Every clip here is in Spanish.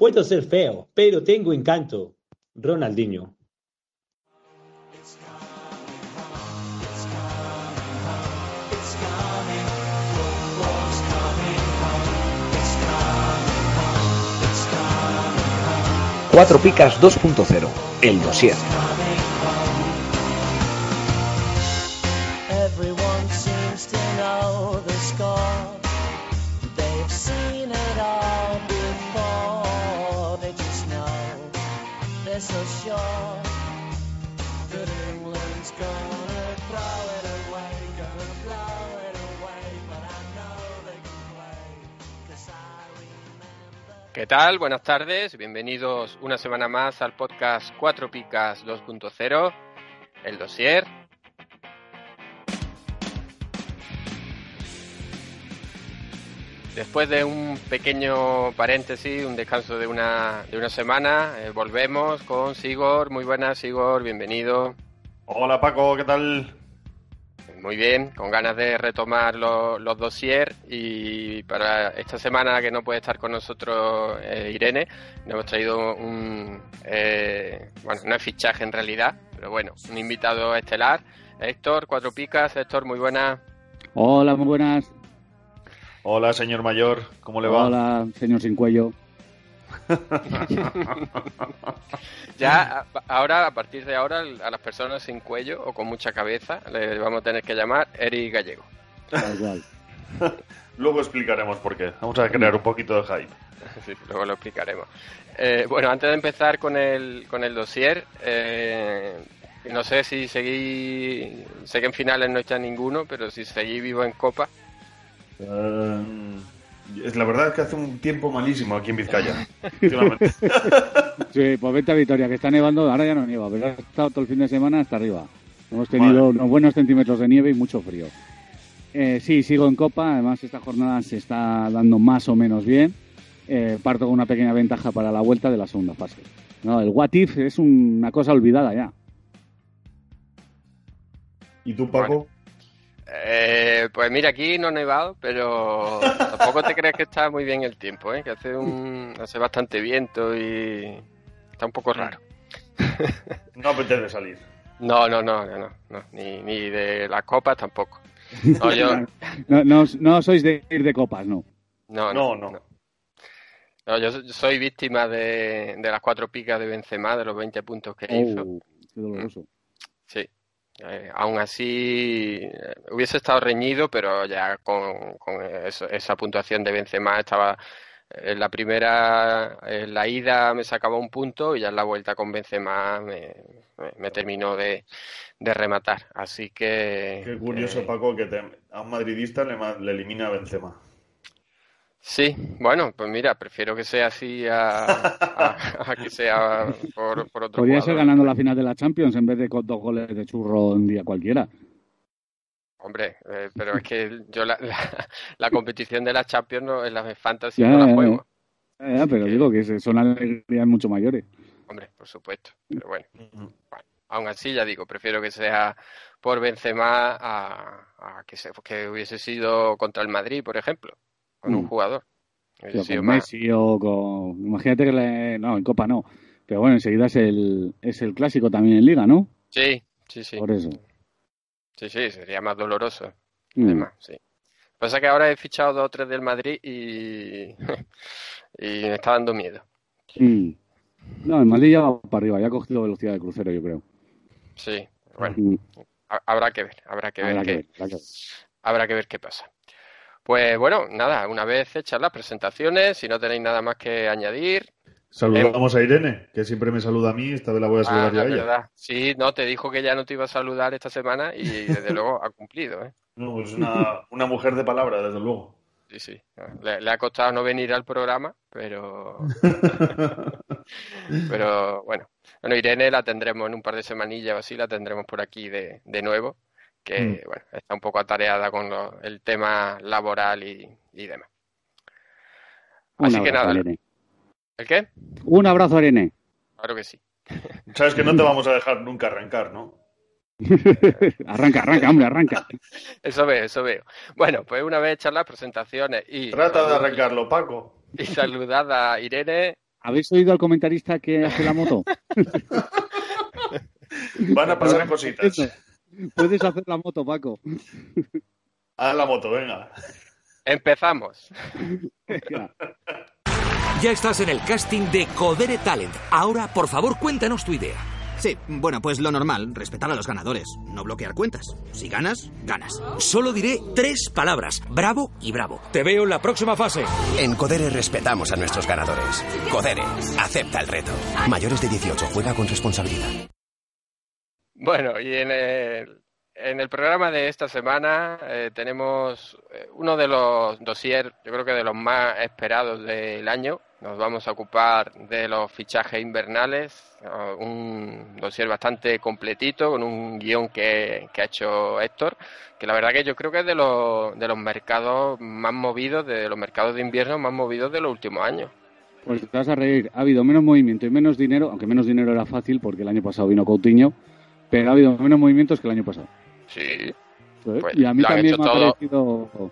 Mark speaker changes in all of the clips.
Speaker 1: Puedo ser feo, pero tengo encanto. Ronaldinho.
Speaker 2: Cuatro Picas 2.0, el dossier.
Speaker 3: ¿Qué tal? Buenas tardes, bienvenidos una semana más al podcast Cuatro Picas 2.0, el dossier. Después de un pequeño paréntesis, un descanso de una, de una semana, eh, volvemos con Sigor. Muy buenas, Sigor, bienvenido.
Speaker 4: Hola Paco, ¿qué tal?
Speaker 3: Muy bien, con ganas de retomar lo- los dossier y para esta semana que no puede estar con nosotros eh, Irene, nos hemos traído un, eh, bueno, no es fichaje en realidad, pero bueno, un invitado estelar, Héctor, cuatro picas, Héctor, muy buena.
Speaker 5: Hola, muy buenas.
Speaker 4: Hola señor mayor, ¿cómo le va?
Speaker 5: Hola, señor sin cuello.
Speaker 3: Ya, a- ahora, a partir de ahora, a las personas sin cuello o con mucha cabeza, le vamos a tener que llamar Eric Gallego.
Speaker 4: Luego explicaremos por qué. Vamos a crear un poquito de hype.
Speaker 3: Sí, luego lo explicaremos. Eh, bueno, antes de empezar con el, con el dossier, eh, no sé si seguí, sé que en finales no está ninguno, pero si seguí vivo en Copa,
Speaker 4: Eh, es la verdad es que hace un tiempo malísimo aquí en Vizcaya. últimamente.
Speaker 5: Sí, pues vete a Vitoria, que está nevando. Ahora ya no nieva, pero ha estado todo el fin de semana hasta arriba. Hemos tenido unos buenos centímetros de nieve y mucho frío. Eh, sí, sigo en Copa. Además, esta jornada se está dando más o menos bien. Eh, parto con una pequeña ventaja para la vuelta de la segunda fase. No, el What If es una cosa olvidada ya.
Speaker 4: ¿Y tú, Paco?
Speaker 3: Eh, pues mira, aquí no ha nevado, pero tampoco te crees que está muy bien el tiempo, ¿eh? que hace, un, hace bastante viento y está un poco raro.
Speaker 4: No apetece salir.
Speaker 3: No, no, no, no, no, no, ni, ni de las copas tampoco. No, yo,
Speaker 5: No, no, no sois de ir de copas, no.
Speaker 3: No,
Speaker 4: No,
Speaker 3: no.
Speaker 4: no.
Speaker 3: No, yo so- soy víctima de, de las cuatro picas de Benzema, de los 20 puntos que hizo.
Speaker 5: Oh, qué doloroso.
Speaker 3: Sí. Eh, aún así, eh, hubiese estado reñido, pero ya con, con eso- esa puntuación de Benzema estaba... En la primera, en la ida me sacaba un punto y ya en la vuelta con Benzema me, me- me terminó de, de rematar. Así que...
Speaker 4: Qué curioso,
Speaker 3: eh,
Speaker 4: Paco, que te- a un madridista le, le elimina a Benzema.
Speaker 3: Sí, bueno, pues mira, prefiero que sea así a, a- a que sea por, por otro
Speaker 5: Podría ser ganando la final de la Champions en vez de con dos goles de churro un día cualquiera.
Speaker 3: Hombre, eh, pero es que yo la, la, la competición de la Champions no, en la Fantasy
Speaker 5: Ya,
Speaker 3: no la juego.
Speaker 5: Ya, pero
Speaker 3: que-
Speaker 5: digo que son alegrías mucho mayores.
Speaker 3: Hombre, por supuesto. Pero bueno, bueno, aún así ya digo, prefiero que sea por Benzema a, a que, se, que hubiese sido contra el Madrid, por ejemplo, con un
Speaker 5: Mm.
Speaker 3: jugador.
Speaker 5: Pero
Speaker 3: sido
Speaker 5: con
Speaker 3: más-
Speaker 5: Messi o con... Imagínate que le... No, en Copa no. Pero bueno, enseguida es el, es el clásico también en Liga, ¿no?
Speaker 3: Sí, sí, sí.
Speaker 5: Por eso.
Speaker 3: Sí, sí, sería más doloroso.
Speaker 5: Mm.
Speaker 3: Además, sí. Pasa que ahora he fichado dos o tres del Madrid y, y me está dando miedo.
Speaker 5: Mm. No, el Madrid ya va para arriba, ya ha cogido velocidad de crucero, yo creo.
Speaker 3: Sí, bueno,
Speaker 5: Mm.
Speaker 3: ha- habrá que ver, habrá que ver
Speaker 5: Habrá que
Speaker 3: qué,
Speaker 5: que ver.
Speaker 3: habrá que ver qué pasa. Pues bueno, nada, una vez hechas las presentaciones, si no tenéis nada más que añadir.
Speaker 4: Saludamos a Irene, que siempre me saluda a mí. Esta vez la voy a
Speaker 3: Ah,
Speaker 4: saludar yo a
Speaker 3: es
Speaker 4: ella.
Speaker 3: verdad. Sí, no, te dijo que ya no te iba a saludar esta semana y desde luego ha cumplido, ¿eh?
Speaker 4: No, pues una, una mujer de palabra, desde luego.
Speaker 3: Sí, sí. Le, le ha costado no venir al programa, pero Pero bueno, bueno, Irene la tendremos en un par de semanillas o así, la tendremos por aquí de, de nuevo, que
Speaker 4: Mm.
Speaker 3: bueno, está un poco atareada con lo- el tema laboral y, y demás.
Speaker 5: Un
Speaker 3: Así que nada,
Speaker 5: Irene.
Speaker 3: ¿el qué?
Speaker 5: Un abrazo, Irene.
Speaker 3: Claro que sí.
Speaker 4: Sabes que no te vamos a dejar nunca arrancar, ¿no?
Speaker 5: arranca, arranca, hombre, arranca.
Speaker 3: Eso veo, eso veo. Bueno, pues una vez hechas las presentaciones y,
Speaker 4: Trata de arrancarlo, Paco.
Speaker 3: y saludada a Irene,
Speaker 5: ¿Habéis oído al comentarista que hace la moto?
Speaker 4: Van a pasar cositas.
Speaker 5: Puedes hacer la moto, Paco.
Speaker 4: Haz la moto, venga.
Speaker 3: Empezamos.
Speaker 5: Venga.
Speaker 2: Ya estás en el casting de Codere Talent. Ahora, por favor, cuéntanos tu idea.
Speaker 6: Sí, bueno, pues lo normal, respetar a los ganadores, no bloquear cuentas. Si ganas, ganas.
Speaker 2: Solo diré tres palabras: bravo y bravo. Te veo en la próxima fase.
Speaker 7: En Codere respetamos a nuestros ganadores. Codere, acepta el reto. Mayores de 18, juega con responsabilidad.
Speaker 3: Bueno, y en el, en el programa de esta semana eh, tenemos eh, uno de los dossiers, yo creo que de los más esperados del año. Nos vamos a ocupar de los fichajes invernales, eh, un dossier bastante completito, con un guion que, que ha hecho Héctor, que la verdad que yo creo que es de los, de los mercados más movidos, de los mercados de invierno más movidos de los últimos años.
Speaker 5: Pues te vas a reír. Ha habido menos movimiento y menos dinero, aunque menos dinero era fácil porque el año pasado vino Coutinho, pero ha habido menos movimientos que el año pasado.
Speaker 3: Sí. Pues
Speaker 5: y a mí también me ha
Speaker 3: todo.
Speaker 5: parecido.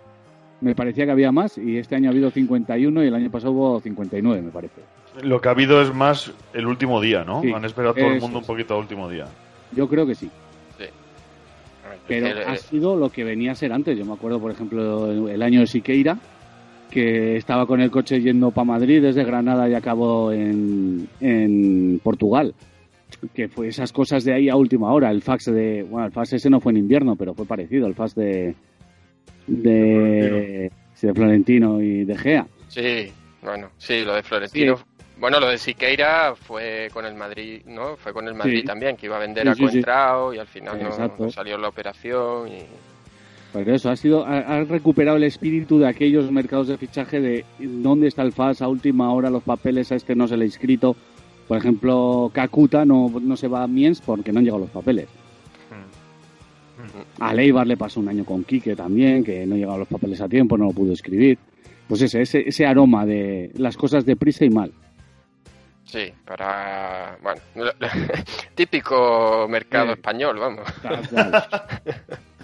Speaker 5: Me parecía que había más y este año ha habido 51 y el año pasado hubo 59, me parece.
Speaker 4: Lo que ha habido es más el último día, ¿no?
Speaker 5: Sí,
Speaker 4: Han esperado todo el mundo un poquito al último día.
Speaker 5: Yo creo que sí.
Speaker 3: sí.
Speaker 5: Pero
Speaker 3: Eh,
Speaker 5: ha sido lo que venía a ser antes. Yo me acuerdo, por ejemplo, el año de Siqueira, que estaba con el coche yendo para Madrid desde Granada y acabó en, en Portugal. Que fue esas cosas de ahí a última hora. El fax de. Bueno, el fax ese no fue en invierno, pero fue parecido. El fax de. De, Florentino y de Gea.
Speaker 3: Sí, bueno, sí, lo de Florentino. Bueno, lo de Siqueira fue con el Madrid, ¿no? Fue con el Madrid
Speaker 5: Sí.
Speaker 3: también, que iba a vender
Speaker 5: Sí,
Speaker 3: a
Speaker 5: sí, sí.
Speaker 3: Coentrao y al final no, salió la operación. Y...
Speaker 5: Pero eso, ha sido, ha, ha recuperado el espíritu de aquellos mercados de fichaje de dónde está el FAS a última hora, los papeles a este no se le ha inscrito. Por ejemplo, Kakuta no, no se va a Miens porque no han llegado los papeles. A Leibar le pasó un año con Quique también, que no llegaban los papeles a tiempo, no lo pudo escribir. Pues ese, ese, ese aroma de las cosas deprisa y mal.
Speaker 3: Sí, para. Bueno, típico mercado
Speaker 5: Sí.
Speaker 3: español, vamos.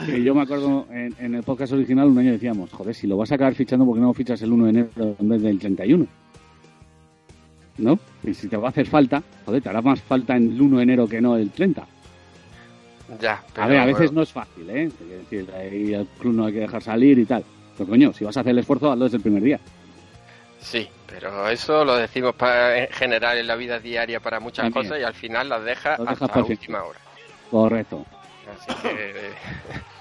Speaker 5: Que yo me acuerdo en, en el podcast original un año decíamos, joder, si lo vas a acabar fichando, ¿por qué no fichas el 1 de enero en vez del 31? ¿No? Y si te va a hacer falta, joder, te hará más falta en el 1 de enero que no el 30.
Speaker 3: Ya,
Speaker 5: A
Speaker 3: pero,
Speaker 5: ver, a veces
Speaker 3: bueno,
Speaker 5: no es fácil, ¿eh? Es decir, ahí al club no hay que dejar salir y tal. Pero coño, si vas a hacer el esfuerzo, hazlo desde el primer día.
Speaker 3: Sí, pero eso lo decimos para, en general en la vida diaria para muchas
Speaker 5: También.
Speaker 3: cosas y al final las dejas
Speaker 5: dejas
Speaker 3: hasta la
Speaker 5: el
Speaker 3: última hora.
Speaker 5: Correcto.
Speaker 3: Así que.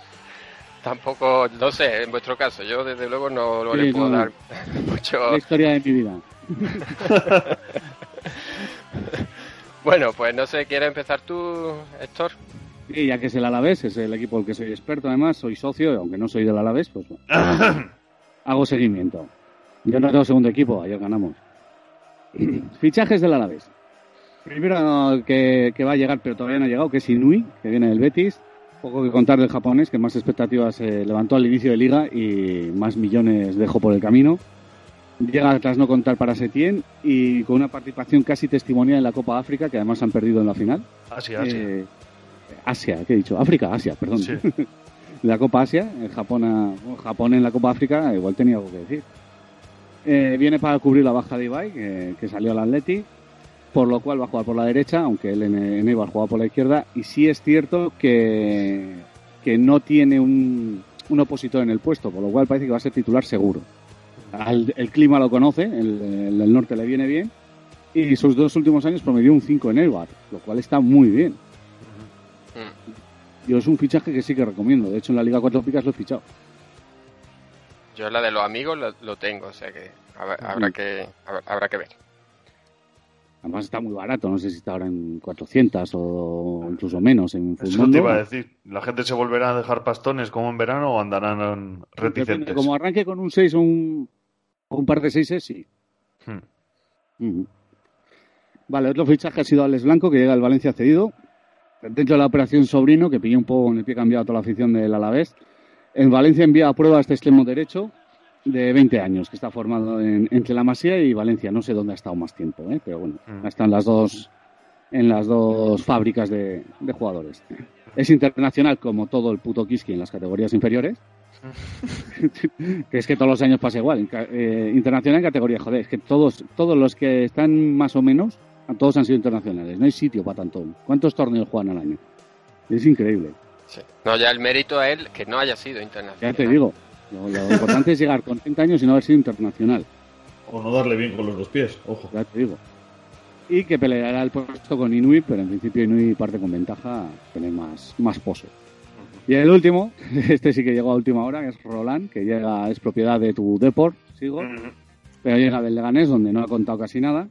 Speaker 3: Tampoco, no sé, en vuestro caso, yo desde luego no, no
Speaker 5: Sí,
Speaker 3: le puedo
Speaker 5: no.
Speaker 3: dar mucho.
Speaker 5: La historia de mi vida.
Speaker 3: Bueno, pues no sé, ¿quieres empezar tú, Héctor?
Speaker 5: Y ya que es el Alavés, es el equipo del que soy experto, además, soy socio, aunque no soy del Alavés, pues bueno, hago seguimiento. Yo no tengo segundo equipo, ayer ganamos. Fichajes del Alavés. Primero que, que va a llegar, pero todavía no ha llegado, que es Inui, que viene del Betis. Poco que contar del japonés, que más expectativas se levantó al inicio de liga y más millones dejó por el camino. Llega tras no contar para Setién y con una participación casi testimonial en la Copa África, que además han perdido en la final.
Speaker 4: Así, así.
Speaker 5: Eh, Asia, ¿qué he dicho? África, Asia, perdón.
Speaker 4: Sí.
Speaker 5: la Copa Asia, el Japón, a- bueno, Japón en la Copa África, igual tenía algo que decir. Eh, viene para cubrir la baja de Ibai, que, que salió al Atleti, por lo cual va a jugar por la derecha, aunque él en, en Eibar jugaba por la izquierda. Y sí es cierto que, que no tiene un, un opositor en el puesto, por lo cual parece que va a ser titular seguro. Al- el clima lo conoce, el, el norte le viene bien. Y sus dos últimos años promedió un 5 en Eibar, lo cual está muy bien.
Speaker 3: Mm.
Speaker 5: Yo es un fichaje que sí que recomiendo. De hecho, en la Liga 4 Picas lo he fichado.
Speaker 3: Yo la de los amigos lo, lo tengo, o sea que habrá, habrá que habrá, habrá que ver.
Speaker 5: Además está muy barato. No sé si está ahora en 400 o incluso menos en
Speaker 4: Eso te iba a decir. ¿La gente se volverá a dejar pastones como en verano o andarán
Speaker 5: Depende,
Speaker 4: reticentes?
Speaker 5: Como arranque con un 6 o un, un par de 6 sí.
Speaker 4: Hmm.
Speaker 5: Vale, otro fichaje ha sido Alex Blanco, que llega al Valencia cedido. Dentro de la operación Sobrino, que pilló un poco con el pie cambiado a toda la afición del Alavés. En Valencia envía a prueba a este extremo derecho de 20 años, que está formado en- entre la Masía y Valencia. No sé dónde ha estado más tiempo, ¿eh? pero bueno,
Speaker 4: Mm.
Speaker 5: están las dos en las dos fábricas de, de jugadores. Es internacional como todo el puto Kiski en las categorías inferiores. que es que todos los años pasa igual. Eh, internacional en categoría, joder, es que todos, todos los que están más o menos, todos han sido internacionales. No hay sitio para tanto. ¿Cuántos torneos juegan al año? Es increíble.
Speaker 3: Sí. No, ya el mérito a él que no haya sido internacional.
Speaker 5: Ya te digo. Lo, lo importante es llegar con 30 años y no haber sido internacional.
Speaker 4: O no darle bien con los dos pies, ojo.
Speaker 5: Ya te digo. Y que peleará el puesto con Inui, pero en principio Inui parte con ventaja, tiene más, más pozo. Y el último, este sí que llegó a última hora, que es Roland, que llega, es propiedad de tu Deport, sigo, pero llega del Leganés, donde no ha contado casi nada.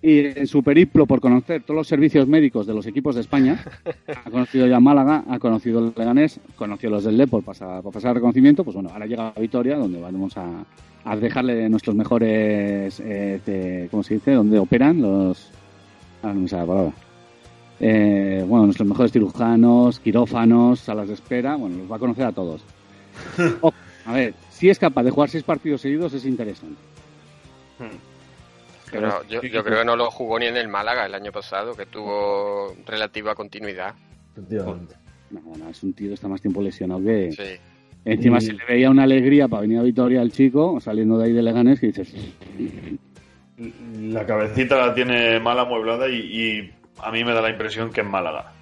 Speaker 5: Y en su periplo por conocer todos los servicios médicos de los equipos de España, ha conocido ya Málaga, ha conocido el Leganés, conoció los del Deport para, para pasar reconocimiento, pues bueno, ahora llega a Vitoria, donde vamos a, a dejarle nuestros mejores, eh, ¿cómo se dice? Donde operan los... Ah, no me sale la palabra. Eh, bueno, nuestros mejores cirujanos, quirófanos, salas de espera, bueno, los va a conocer a todos. A ver, si es capaz de jugar seis partidos seguidos es interesante.
Speaker 3: Pero yo, yo creo que no lo jugó ni en el Málaga el año pasado, que tuvo relativa continuidad.
Speaker 4: Efectivamente.
Speaker 5: No, no, es un tío que está más tiempo lesionado que...
Speaker 3: Sí.
Speaker 5: Encima
Speaker 4: Y-
Speaker 5: se le veía una alegría para venir a Vitoria al chico, saliendo de ahí de Leganés, que dices,
Speaker 4: La cabecita la tiene mal amueblada y, y a mí me da la impresión que en Málaga.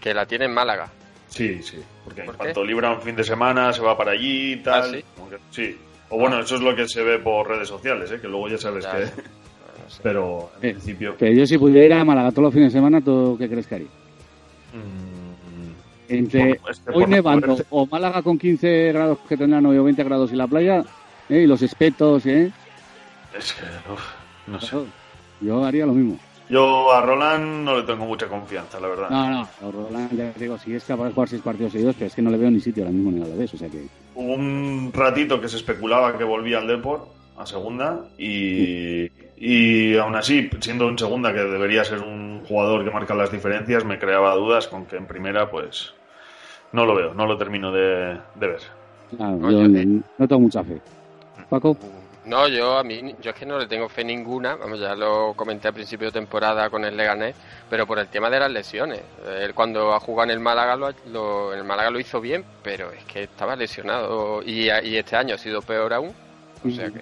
Speaker 3: Que la tiene en Málaga.
Speaker 4: Sí, sí. Porque en
Speaker 3: ¿Por
Speaker 4: cuanto libra un fin de semana se va para allí y tal.
Speaker 3: ¿Ah, sí?
Speaker 4: como que- sí. O bueno, eso es lo que se ve por redes sociales, ¿eh? que luego ya sabes
Speaker 3: Ya,
Speaker 4: que...
Speaker 3: no sé.
Speaker 4: Pero en
Speaker 5: Eh,
Speaker 4: principio...
Speaker 5: pero yo si pudiera ir a Málaga todos los fines de semana, ¿tú qué crees que haría?
Speaker 4: mm,
Speaker 5: Entre
Speaker 4: este,
Speaker 5: hoy nevando o Málaga con 15 grados que tendrán hoy o 20 grados y la playa, ¿eh? y los espetos, ¿eh?
Speaker 4: Es que, uf, no sé.
Speaker 5: Yo haría lo mismo.
Speaker 4: Yo a Roland no le tengo mucha confianza, la verdad.
Speaker 5: No, no, a Roland, ya te digo, si es capaz de jugar seis partidos seguidos, pero es que no le veo ni sitio ahora mismo ni nada de eso, o sea que...
Speaker 4: Hubo un ratito que se especulaba que volvía al Deport a segunda y, y aún así, siendo en segunda que debería ser un jugador que marca las diferencias, me creaba dudas con que en primera pues no lo veo, no lo termino de, de ver.
Speaker 5: Claro,
Speaker 3: Oye,
Speaker 5: yo
Speaker 3: eh.
Speaker 5: no tengo mucha fe. Paco,
Speaker 3: No, yo a mí, yo es que no le tengo fe ninguna, vamos, ya lo comenté a principio de temporada con el Leganés, pero por el tema de las lesiones. Él cuando ha jugado en el Málaga lo, lo- en el Málaga lo hizo bien, pero es que estaba lesionado y, y este año ha sido peor aún. O sea que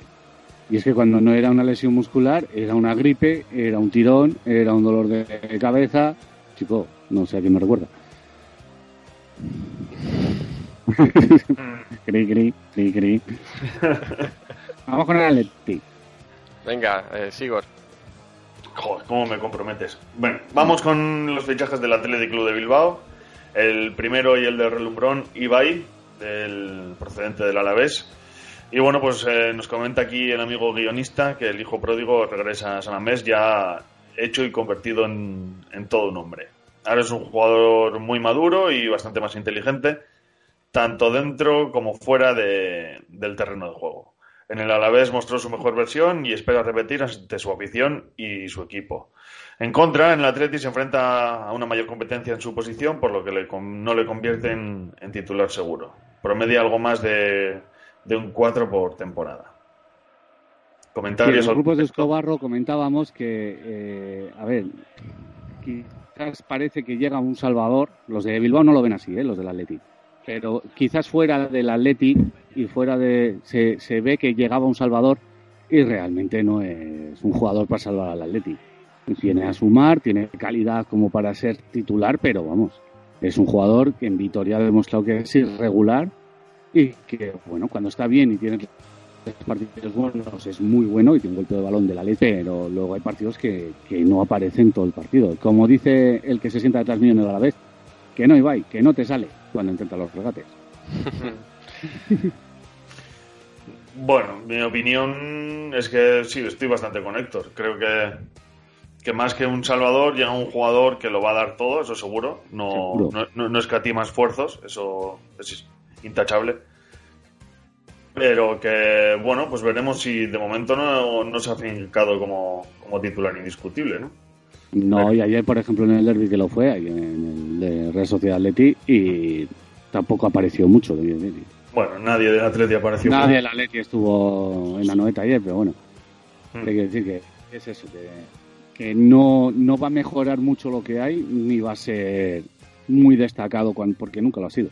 Speaker 5: y es que cuando no era una lesión muscular, era una gripe, era un tirón, era un dolor de cabeza. Chico, no sé a quién me recuerda. cri, cri, cri, cri. Vamos con el Atleti.
Speaker 3: venga, eh, Sigor.
Speaker 4: Joder, cómo me comprometes. Bueno, vamos con los fichajes del Athletic Club de Bilbao. El primero y el de relumbrón, Ibai, del procedente del Alavés. Y bueno, pues eh, nos comenta aquí el amigo guionista que el hijo pródigo regresa a San Amés ya hecho y convertido en, en todo un hombre. Ahora es un jugador muy maduro y bastante más inteligente, tanto dentro como fuera de- del terreno de juego. En el Alavés mostró su mejor versión y espera repetir ante su afición y su equipo. En contra, en el Atleti se enfrenta a una mayor competencia en su posición, por lo que le no le convierte en, en titular seguro. Promedia algo más de, de un 4 por temporada.
Speaker 5: Sí, en
Speaker 4: Comentarios
Speaker 5: los grupos de? Escobarro comentábamos que, eh, a ver, quizás parece que llega un Salvador. Los de Bilbao no lo ven así, ¿eh? los del Atleti. Pero quizás fuera del Atleti y fuera de. Se, se ve que llegaba un Salvador y realmente no es un jugador para salvar al Atleti. Tiene a sumar, tiene calidad como para ser titular, pero vamos, es un jugador que en Vitoria ha demostrado que es irregular y que, bueno, cuando está bien y tiene partidos buenos es muy bueno y tiene un golpe de balón de la leche, pero luego hay partidos que, que no aparecen todo el partido. Como dice el que se sienta detrás mío en el Alavés, que no Ibai, que no te sale cuando intenta los regates.
Speaker 4: Bueno, mi opinión es que sí, estoy bastante con Héctor. Creo que, que más que un salvador llega un jugador que lo va a dar todo, eso seguro. No,
Speaker 5: Seguro.
Speaker 4: no, no, no escatima esfuerzos, eso es intachable. Pero que, bueno, pues veremos si de momento no, no se ha fincado como, como titular indiscutible, ¿no?
Speaker 5: No, y ayer, por ejemplo, en el derby que lo fue, ahí en el de Real Sociedad Atleti, y tampoco apareció mucho. de bien.
Speaker 4: Bueno, nadie del Atleti apareció.
Speaker 5: Nadie del Atleti estuvo en la noeta ayer, pero bueno,
Speaker 4: Mm.
Speaker 5: hay que decir que es eso, que, que no, no va a mejorar mucho lo que hay, ni va a ser muy destacado cuan- porque nunca lo ha sido.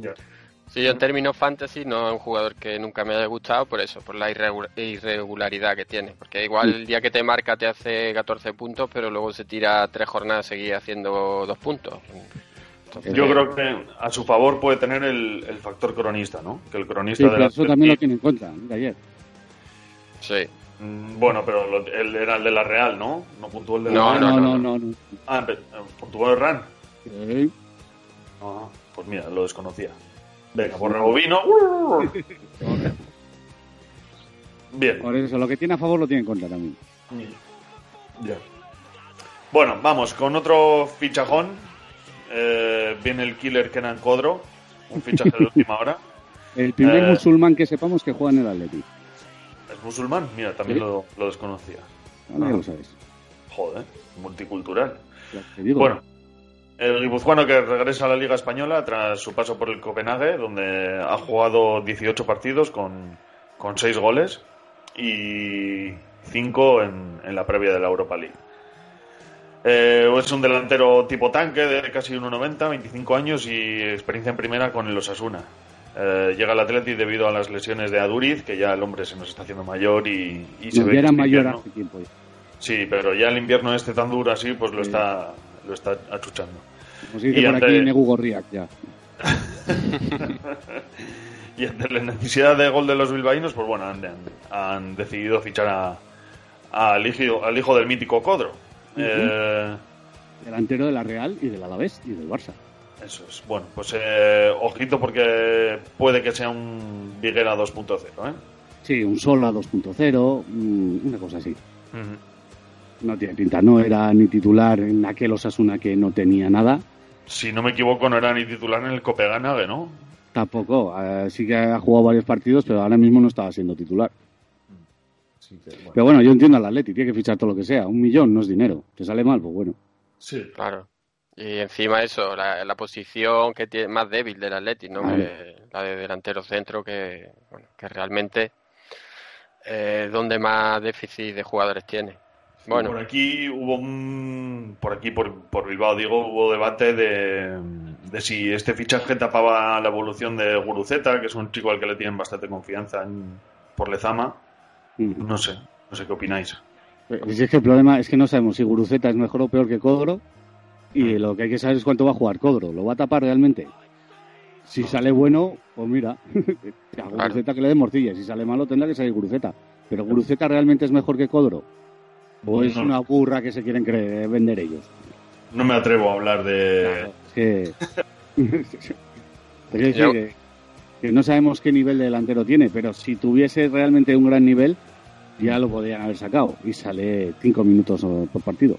Speaker 4: Ya.
Speaker 3: Sí, yo en términos fantasy no es un jugador que nunca me haya gustado por eso, por la irregu- irregularidad que tiene. Porque igual el día que te marca te hace 14 puntos, pero luego se tira tres jornadas seguidas haciendo dos puntos. Entonces,
Speaker 4: Yo creo que a su favor puede tener el, el factor cronista, ¿no? Que el
Speaker 5: Sí,
Speaker 4: cronista de
Speaker 5: pero
Speaker 4: la
Speaker 5: eso también lo tiene en ¿eh? de ayer.
Speaker 3: Sí.
Speaker 4: Mm, Bueno, pero lo- él era el de la Real, ¿no? No puntuó el de
Speaker 3: No,
Speaker 4: la
Speaker 5: no,
Speaker 4: Real.
Speaker 5: no, no. no.
Speaker 4: Ah, pe- puntuó el RAN.
Speaker 5: Sí.
Speaker 4: Ah, pues mira, lo desconocía. Venga, por rebobino. Bien.
Speaker 5: Por eso, lo que tiene a favor lo tiene en contra también.
Speaker 4: Ya. Bueno, vamos con otro fichajón. Eh, viene el killer Kenan Codro, un fichaje de última hora.
Speaker 5: El primer
Speaker 4: Eh.
Speaker 5: musulmán que sepamos que juega en el Atleti.
Speaker 4: ¿Es musulmán? Mira, también
Speaker 5: Sí.
Speaker 4: lo, lo desconocía.
Speaker 5: Ahora
Speaker 4: Ah.
Speaker 5: ya lo sabes.
Speaker 4: Joder, multicultural. Bueno, el guipuzcoano que regresa a la Liga Española tras su paso por el Copenhague, donde ha jugado 18 partidos con, con 6 goles y 5 en, en la previa de la Europa League. Eh, es un delantero tipo tanque de casi 1,90, 25 años y experiencia en primera con el Osasuna. Eh, llega al Atleti debido a las lesiones de Aduriz, que ya el hombre se nos está haciendo mayor y, y se ve
Speaker 5: era mayor hace tiempo. ya.
Speaker 4: Sí, pero ya el invierno este tan duro así, pues lo
Speaker 5: Sí.
Speaker 4: está lo está achuchando.
Speaker 5: Como se dice
Speaker 4: Y
Speaker 5: por
Speaker 4: ante-
Speaker 5: aquí, Negu Gorriak, ya.
Speaker 4: y ante la necesidad de gol de los bilbaínos, pues bueno, han, han decidido fichar a, al, hijo, al hijo del mítico Codro. Eh,
Speaker 5: Delantero de la Real y del Alavés y del Barça.
Speaker 4: eso es. Bueno, pues eh, ojito porque puede que sea un Viguera 2.0, ¿eh?
Speaker 5: Sí, un Sola 2.0, mm, una cosa así. No tiene pinta, no era ni titular en aquel Osasuna que no tenía nada.
Speaker 4: Si no me equivoco, no era ni titular en el Copenhague, ¿no?
Speaker 5: Tampoco, eh, sí que ha jugado varios partidos, pero ahora mismo no estaba siendo titular.
Speaker 4: Sí, que, bueno.
Speaker 5: Pero bueno, yo entiendo al Atleti, tiene que fichar todo lo que sea. Un millón no es dinero. ¿Te sale mal? Pues bueno.
Speaker 4: Sí.
Speaker 3: Claro. Y encima eso, la, la posición que tiene más débil del Atleti, ¿no? Que la de delantero centro, que, bueno, que realmente eh, es donde más déficit de jugadores tiene. Bueno,
Speaker 4: Por aquí hubo un. Por aquí, por, por Bilbao, digo, hubo debate de, de si este fichaje tapaba la evolución de Guruceta, que es un chico al que le tienen bastante confianza en- por Lezama.
Speaker 5: Mm.
Speaker 4: No sé, no sé qué opináis.
Speaker 5: Eh, Si es que el problema es que no sabemos si Guruceta es mejor o peor que Codro. Y lo que hay que saber es cuánto va a jugar Codro. ¿Lo va a tapar realmente? Si sale bueno, pues mira, a Guruceta que le dé morcilla. Si sale malo, tendrá que salir Guruceta. Pero Guruceta realmente es mejor que Codro. ¿O es
Speaker 4: No.
Speaker 5: una burra que se quieren creer, vender ellos?
Speaker 4: No me atrevo a hablar de.
Speaker 5: Claro, es que... Te quiero decir
Speaker 3: Yo-
Speaker 5: que, que no sabemos qué nivel de delantero tiene, pero si tuviese realmente un gran nivel, ya lo podrían haber sacado. Y sale cinco minutos eh, por partido.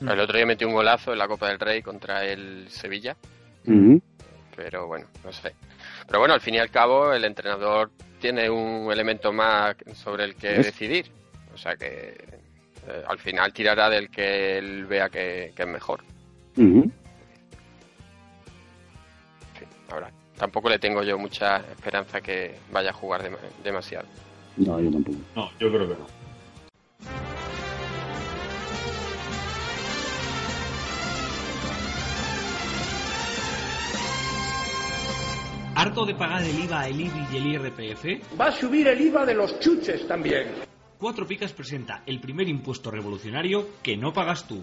Speaker 3: el otro día metió un golazo en la Copa del Rey contra el Sevilla, pero bueno, no sé. Pero bueno, al fin y al cabo, el entrenador tiene un elemento más sobre el que decidir. O sea que eh, al final tirará del que él vea que, que es mejor. Ahora, tampoco le tengo yo mucha esperanza que vaya a jugar dem- demasiado.
Speaker 5: No, yo tampoco.
Speaker 4: No, yo creo que no.
Speaker 8: ¿Harto de pagar el IVA, el IBI y el IRPF?
Speaker 9: Va a subir el IVA de los chuches también.
Speaker 8: Cuatro Picas presenta el primer impuesto revolucionario que no pagas tú.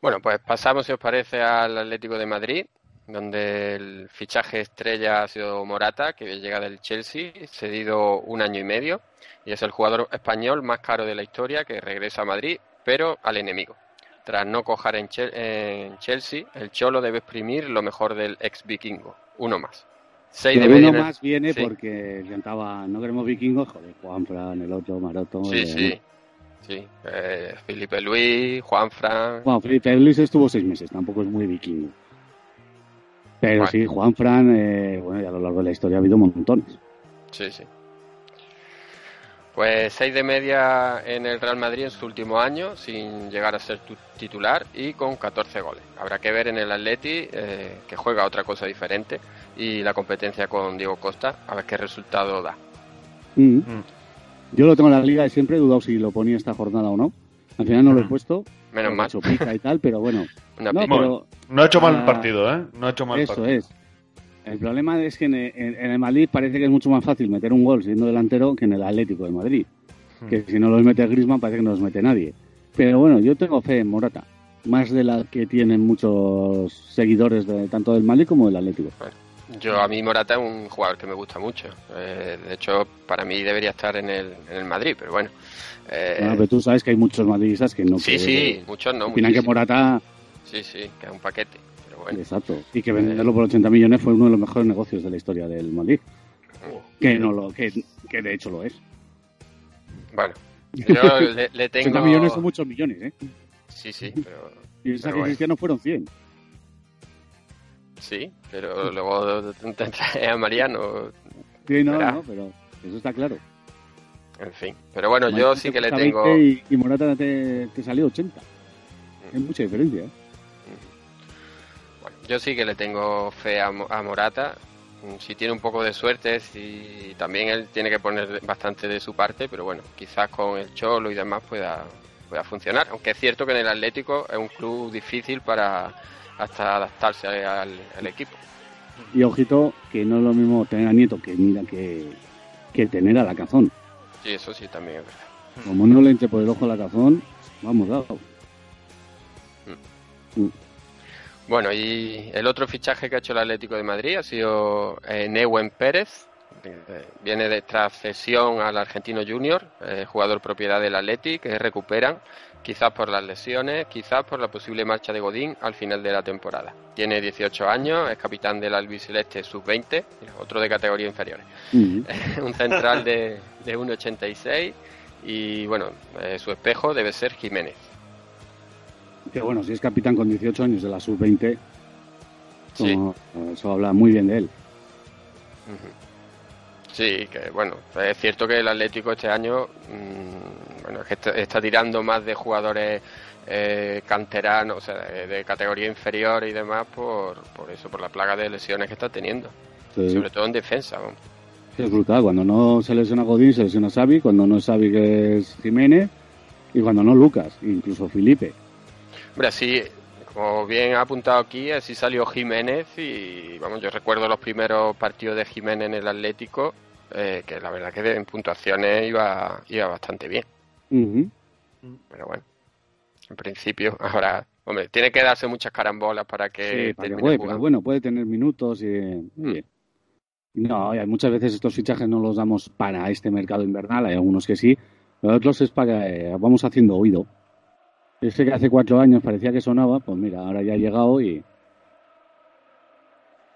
Speaker 3: Bueno, pues pasamos, si os parece, al Atlético de Madrid, donde el fichaje estrella ha sido Morata, que llega del Chelsea, cedido un año y medio, y es el jugador español más caro de la historia que regresa a Madrid, pero al enemigo. Tras no cojar en Chelsea, el Cholo debe exprimir lo mejor del ex vikingo, uno más. Seis de
Speaker 5: Pero
Speaker 3: media.
Speaker 5: uno más viene
Speaker 3: sí.
Speaker 5: porque cantaba No queremos vikingos, joder, Juanfran, el otro, Maroto.
Speaker 3: Sí,
Speaker 5: eh,
Speaker 3: sí. Sí. Eh, Felipe Luis, Juan Fran.
Speaker 5: Bueno, Felipe Luis estuvo seis meses, tampoco es muy vikingo. Pero
Speaker 3: Bueno.
Speaker 5: sí, Juanfran, eh, bueno, y a lo largo de la historia ha habido montones.
Speaker 3: Sí, sí. Pues 6 de media en el Real Madrid en su último año, sin llegar a ser tu- titular y con 14 goles. Habrá que ver en el Atleti, eh, que juega otra cosa diferente, y la competencia con Diego Costa, a ver qué resultado da.
Speaker 5: Mm. Yo lo tengo en la liga y siempre he dudado si lo ponía esta jornada o no. Al final no lo he puesto.
Speaker 3: Menos mal.
Speaker 5: he hecho pica y tal, pero bueno. No,
Speaker 3: pica.
Speaker 5: pero,
Speaker 4: No ha hecho mal
Speaker 5: ah,
Speaker 4: partido, ¿eh? No ha hecho mal
Speaker 5: Eso
Speaker 4: partido.
Speaker 5: es. El problema es que en, en- en el Madrid parece que es mucho más fácil meter un gol siendo delantero que en el Atlético de Madrid.
Speaker 4: Hmm.
Speaker 5: Que si no los mete Griezmann parece que no los mete nadie. Pero bueno, yo tengo fe en Morata. Más de la que tienen muchos seguidores de tanto del Madrid como del Atlético.
Speaker 3: Yo a mí Morata es un jugador que me gusta mucho. Eh, de hecho, para mí debería estar en el, en el Madrid, pero bueno. Eh,
Speaker 5: pero tú sabes que hay muchos madridistas que no
Speaker 3: sí,
Speaker 5: que-
Speaker 3: sí, muchos no.
Speaker 5: opinan que. Morata
Speaker 3: Sí, sí, que es un paquete. Bueno.
Speaker 5: Exacto. Y que venderlo por 80 millones fue uno de los mejores negocios de la historia del Madrid. Que no lo, que, que de hecho lo es.
Speaker 3: Bueno, yo le, le tengo.
Speaker 5: 80 millones son muchos millones, ¿eh?
Speaker 3: Sí, sí, pero.
Speaker 5: Piensa que
Speaker 3: bueno.
Speaker 5: Fueron 100.
Speaker 3: Sí, pero luego te trae a Mariano.
Speaker 5: Sí, no,
Speaker 3: Verá.
Speaker 5: no, pero eso está claro.
Speaker 3: En fin. Pero bueno, yo
Speaker 5: Mariano
Speaker 3: sí
Speaker 5: te
Speaker 3: que le tengo.
Speaker 5: 20 Y, y Morata te, te salió 80. Hay mucha diferencia, ¿eh?
Speaker 3: Yo sí que le tengo fe a, Mo- a Morata. Mm, Si tiene un poco de suerte, si también él tiene que poner bastante de su parte, pero bueno, quizás con el Cholo y demás pueda, pueda funcionar. Aunque es cierto que en el Atlético es un club difícil para hasta adaptarse al, al equipo.
Speaker 5: Y ojito, que no es lo mismo tener a Nieto que mira que, que tener a la cazón.
Speaker 3: Sí, eso sí también es verdad.
Speaker 5: Como no le entre por el ojo a la cazón, vamos dado.
Speaker 3: Bueno, y el otro fichaje que ha hecho el Atlético de Madrid ha sido eh, Neuen Pérez. Eh, Viene de tras cesión al argentino Junior, eh, jugador propiedad del Atleti, que recuperan, quizás por las lesiones, quizás por la posible marcha de Godín al final de la temporada. Tiene 18 años, es capitán del albiceleste sub-20, otro de categoría inferiores.
Speaker 5: Mm.
Speaker 3: Un central de, de 1,86 y bueno, eh, su espejo debe ser Jiménez.
Speaker 5: Que bueno, si es capitán con 18 años de la sub-20,
Speaker 3: Sí.
Speaker 5: como- eso habla muy bien de él.
Speaker 3: Sí, que bueno, es cierto que el Atlético este año mm, bueno, está, está tirando más de jugadores eh, canteranos, o sea, de, de categoría inferior y demás por, por eso, por la plaga de lesiones que está teniendo.
Speaker 5: Sí.
Speaker 3: Sobre todo en defensa. vamos.
Speaker 5: Es brutal. Cuando no se lesiona Godín, se lesiona Xavi. Cuando no es Xavi, que es Jiménez. Y cuando no, Lucas. Incluso Felipe.
Speaker 3: Hombre, así, como bien ha apuntado aquí, así salió Jiménez y vamos, yo recuerdo los primeros partidos de Jiménez en el Atlético, eh, que la verdad que en puntuaciones iba, iba bastante bien. Pero bueno, en principio, ahora, hombre, tiene que darse muchas carambolas para que
Speaker 5: Sí, para que
Speaker 3: termine
Speaker 5: juegue, pero
Speaker 3: jugando.
Speaker 5: bueno, puede tener minutos y... muy bien. No, y muchas veces estos fichajes no los damos para este mercado invernal, hay algunos que sí, pero otros es para que eh, vamos haciendo oído. Ese que hace cuatro años parecía que sonaba, pues mira, ahora ya ha llegado y...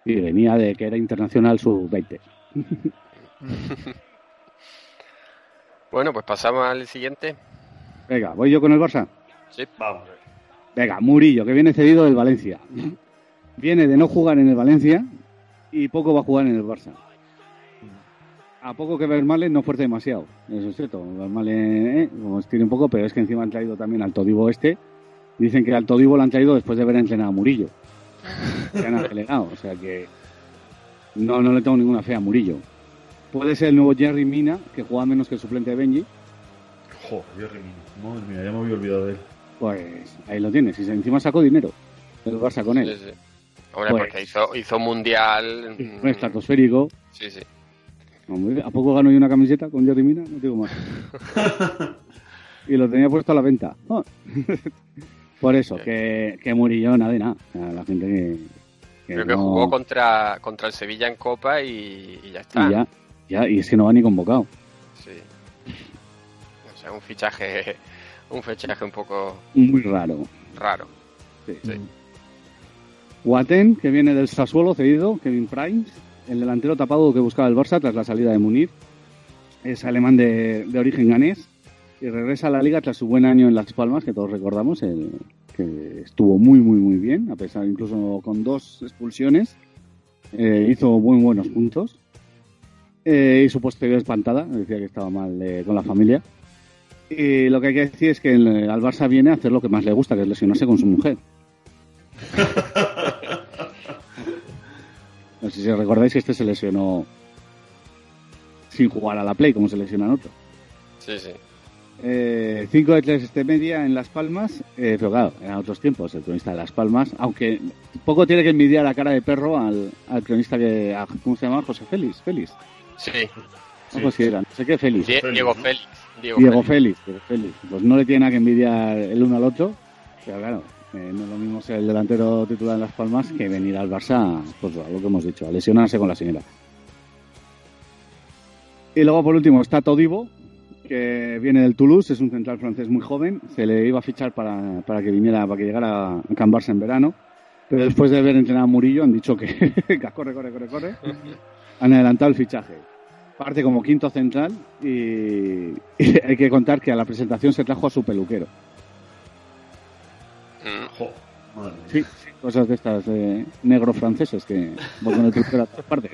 Speaker 5: Y venía de que era internacional sub-20.
Speaker 3: Bueno, pues pasamos al siguiente.
Speaker 5: Venga, voy yo con el Barça.
Speaker 3: Sí.
Speaker 4: Vamos.
Speaker 5: Venga, Murillo, que viene cedido del Valencia. Viene de no jugar en el Valencia y poco va a jugar en el Barça. A poco que Vermales no fuerza demasiado, eso es cierto. Vermales eh, como tiene un poco, pero es que encima han traído también al Todibo este. Dicen que al Todibo lo han traído después de haber entrenado a Murillo. Se han acelerado, o sea que no, no le tengo ninguna fe a Murillo. Puede ser el nuevo Jerry Mina, que juega menos que el suplente de Benji.
Speaker 4: Joder, Jerry Mina. Madre mía, ya me había olvidado de él.
Speaker 5: Pues ahí lo tienes. Y se- encima sacó dinero el Barça con él.
Speaker 3: Sí, sí. Hombre,
Speaker 5: Pues-
Speaker 3: porque hizo, hizo mundial.
Speaker 5: Un estratosférico.
Speaker 3: Sí, sí.
Speaker 5: Hombre, ¿A poco gano yo una camiseta con Jerry Mina? No digo más. y lo tenía puesto a la venta. Ah. Por eso, que, que Murillo, nada de nada. La gente que. que
Speaker 3: Creo que jugó contra, contra el Sevilla en Copa y, y ya está.
Speaker 5: Y ya, ya, y es que no va ni convocado.
Speaker 3: Sí. O sea, un fichaje, un fichaje un poco
Speaker 5: Muy raro.
Speaker 3: raro.
Speaker 5: Sí.
Speaker 3: Sí.
Speaker 5: Guatén, que viene del Sassuolo cedido, Kevin Price. El delantero tapado que buscaba el Barça tras la salida de Munir. Es alemán de, de origen ganés y regresa a la liga tras su buen año en Las Palmas, que todos recordamos, el, que estuvo muy, muy, muy bien, a pesar incluso con dos expulsiones. Eh, hizo muy buenos puntos. Eh, y su posterior espantada, decía que estaba mal eh, con la familia. Y lo que hay que decir es que el- al Barça viene a hacer lo que más le gusta, que es lesionarse con su mujer. No sé si recordáis que este se lesionó sin jugar a la Play, como se lesionan otros.
Speaker 3: Sí, sí.
Speaker 5: 5 de 3 este media en Las Palmas, eh, pero claro, eran otros tiempos, el cronista de Las Palmas, aunque poco tiene que envidiar la cara de perro al, al cronista que, a- ¿cómo se llama? José Félix, Félix,
Speaker 3: Sí.
Speaker 5: ¿cómo se era? No sé qué Félix.
Speaker 3: Die- Diego Félix. Diego,
Speaker 5: Diego
Speaker 3: Félix.
Speaker 5: Félix, Diego Félix. Pues no le tiene nada que envidiar el uno al otro, pero claro, eh, no es lo mismo ser el delantero titular en Las Palmas que venir al Barça, pues lo que hemos dicho, a lesionarse con la señora. Y luego por último está Todibo, que viene del Toulouse, es un central francés muy joven, se le iba a fichar para, para que viniera, para que llegara a Can Barça en verano, pero después de haber entrenado a Murillo han dicho que, que corre, corre, corre, corre, han adelantado el fichaje. Parte como quinto central y, y hay que contar que a la presentación se trajo a su peluquero.
Speaker 3: Mm.
Speaker 5: Sí, sí, cosas de estas de negros franceses que van con el peluquero a todas partes.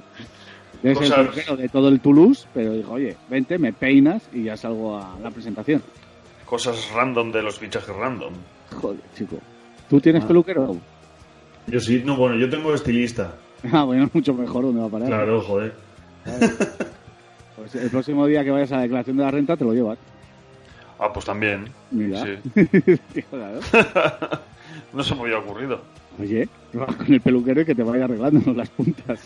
Speaker 5: Es el
Speaker 4: Cosas-
Speaker 5: peluquero de todo el Toulouse, pero dijo, oye, vente, me peinas y ya salgo a la presentación.
Speaker 4: Cosas random de los fichajes random.
Speaker 5: Joder, chico. ¿Tú tienes
Speaker 4: Ah.
Speaker 5: peluquero?
Speaker 4: Yo sí, no, bueno, yo tengo estilista.
Speaker 5: Ah, bueno, es mucho mejor donde va a parar.
Speaker 4: Claro, joder.
Speaker 5: Pues el próximo día que vayas a la declaración de la renta te lo llevas.
Speaker 4: Ah, pues también.
Speaker 5: Mira.
Speaker 4: Sí. No se me había ocurrido.
Speaker 5: Oye, vas con el peluquero y que te vaya arreglando las puntas.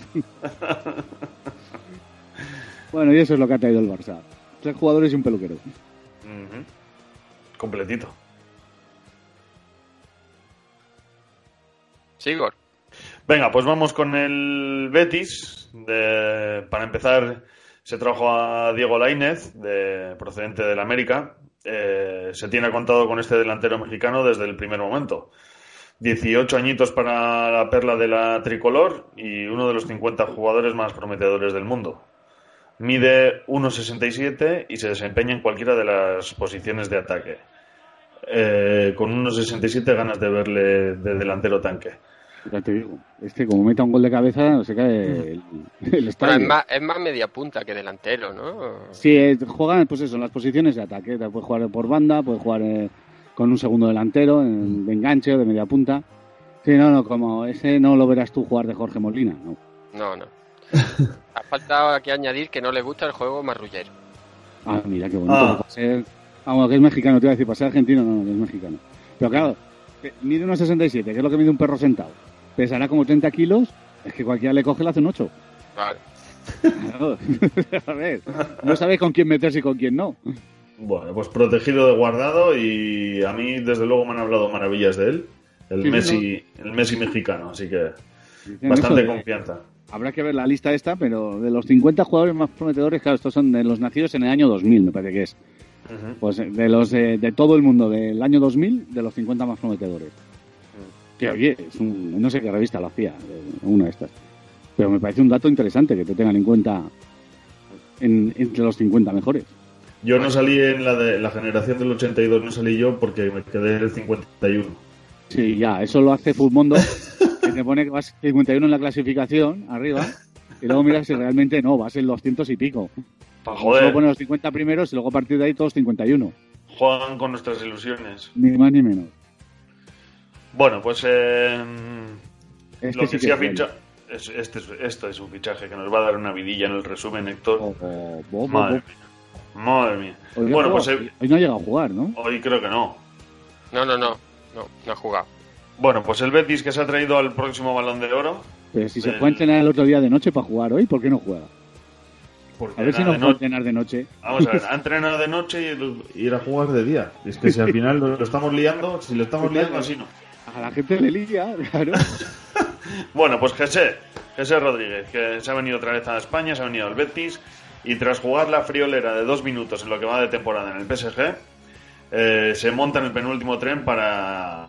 Speaker 5: bueno, y eso es lo que ha traído el Barça. Tres jugadores y un peluquero.
Speaker 4: Completito.
Speaker 3: Sigor.
Speaker 4: Venga, pues vamos con el Betis. De- para empezar, se trajo a Diego Lainez, de, procedente del América. Eh, se tiene contado con este delantero mexicano desde el primer momento. 18 añitos para la perla de la tricolor y uno de los 50 jugadores más prometedores del mundo. Mide 1,67 y se desempeña en cualquiera de las posiciones de ataque. Eh, con 1,67 ganas de verle de delantero tanque.
Speaker 5: Ya te digo. Este, como meta un gol de cabeza, se cae el, el
Speaker 3: Bueno,
Speaker 5: estadio.
Speaker 3: es, más, es más media punta que delantero, ¿no?
Speaker 5: Sí, eh, juegan, pues eso, en las posiciones de ataque. Puede jugar por banda, puede jugar eh, con un segundo delantero, en- de enganche o de media punta. Sí, no, no, como ese no lo verás tú jugar de Jorge Molina, no.
Speaker 3: No, no. Ha faltado aquí añadir que no le gusta el juego marrullero.
Speaker 5: Ah, mira, qué bonito.
Speaker 4: Ah.
Speaker 5: Ser, vamos, que es mexicano, te iba a decir, para ser argentino, no, no, que es mexicano. Pero claro, que mide unos 67, que es lo que mide un perro sentado. Pesará como 30 kilos, es que cualquiera le coge le hace un 8.
Speaker 3: Vale.
Speaker 5: Claro. a ver, no sabes con quién meterse y con quién no.
Speaker 4: Bueno, pues protegido de guardado y a mí desde luego me han hablado maravillas de él. El
Speaker 5: Sí,
Speaker 4: Messi, el Messi mexicano, así que bastante
Speaker 5: de-
Speaker 4: confianza.
Speaker 5: Habrá que ver la lista esta, pero de los 50 jugadores más prometedores, claro, estos son de los nacidos en el año 2000, me parece que es. Pues eh, de los de, de todo el mundo del año 2000, de los 50 más prometedores. Que oye, es un, no sé qué revista lo hacía, eh, una de estas. Pero me parece un dato interesante que te tengan en cuenta en- entre los 50 mejores.
Speaker 4: Yo no salí en la de la generación del 82, no salí yo porque me quedé en el 51.
Speaker 5: Sí, ya, eso lo hace Fulmondo, que te pone que vas 51 en la clasificación, arriba, y luego miras si realmente no, vas en los cientos y pico.
Speaker 4: Pa'
Speaker 5: Solo
Speaker 4: joder,
Speaker 5: pone los 50 primeros y luego a partir de ahí todos 51.
Speaker 4: juegan con nuestras ilusiones.
Speaker 5: Ni más ni menos.
Speaker 4: Bueno, pues eh,
Speaker 5: Este
Speaker 4: lo que sí ha fichado. Es, este es- esto es un fichaje que nos va a dar una vidilla en el resumen, Héctor.
Speaker 5: Oh, oh, oh,
Speaker 4: Madre
Speaker 5: oh.
Speaker 4: mía. Madre mía.
Speaker 5: Hoy no
Speaker 4: Bueno,
Speaker 5: ha
Speaker 4: pues eh,
Speaker 5: Hoy no ha llegado a jugar, ¿no?
Speaker 4: hoy creo que no.
Speaker 3: No, no, no. No, no ha jugado.
Speaker 4: Bueno, pues el Betis que se ha traído al próximo balón de oro.
Speaker 5: Pero si se fue a entrenar el otro día de noche para jugar hoy, ¿por qué no juega?
Speaker 4: Porque
Speaker 5: A ver si no
Speaker 4: de
Speaker 5: fue a
Speaker 4: no-
Speaker 5: entrenar de noche.
Speaker 4: Vamos a ver, ha entrenado de noche y ir a jugar de día. Es que si al final lo, lo estamos liando, si lo estamos liando así no.
Speaker 5: A la gente le liga, claro.
Speaker 4: Bueno, pues José, José Rodríguez, que se ha venido otra vez a España, se ha venido al Betis y tras jugar la friolera de dos minutos en lo que va de temporada en el PSG, eh, se monta en el penúltimo tren para,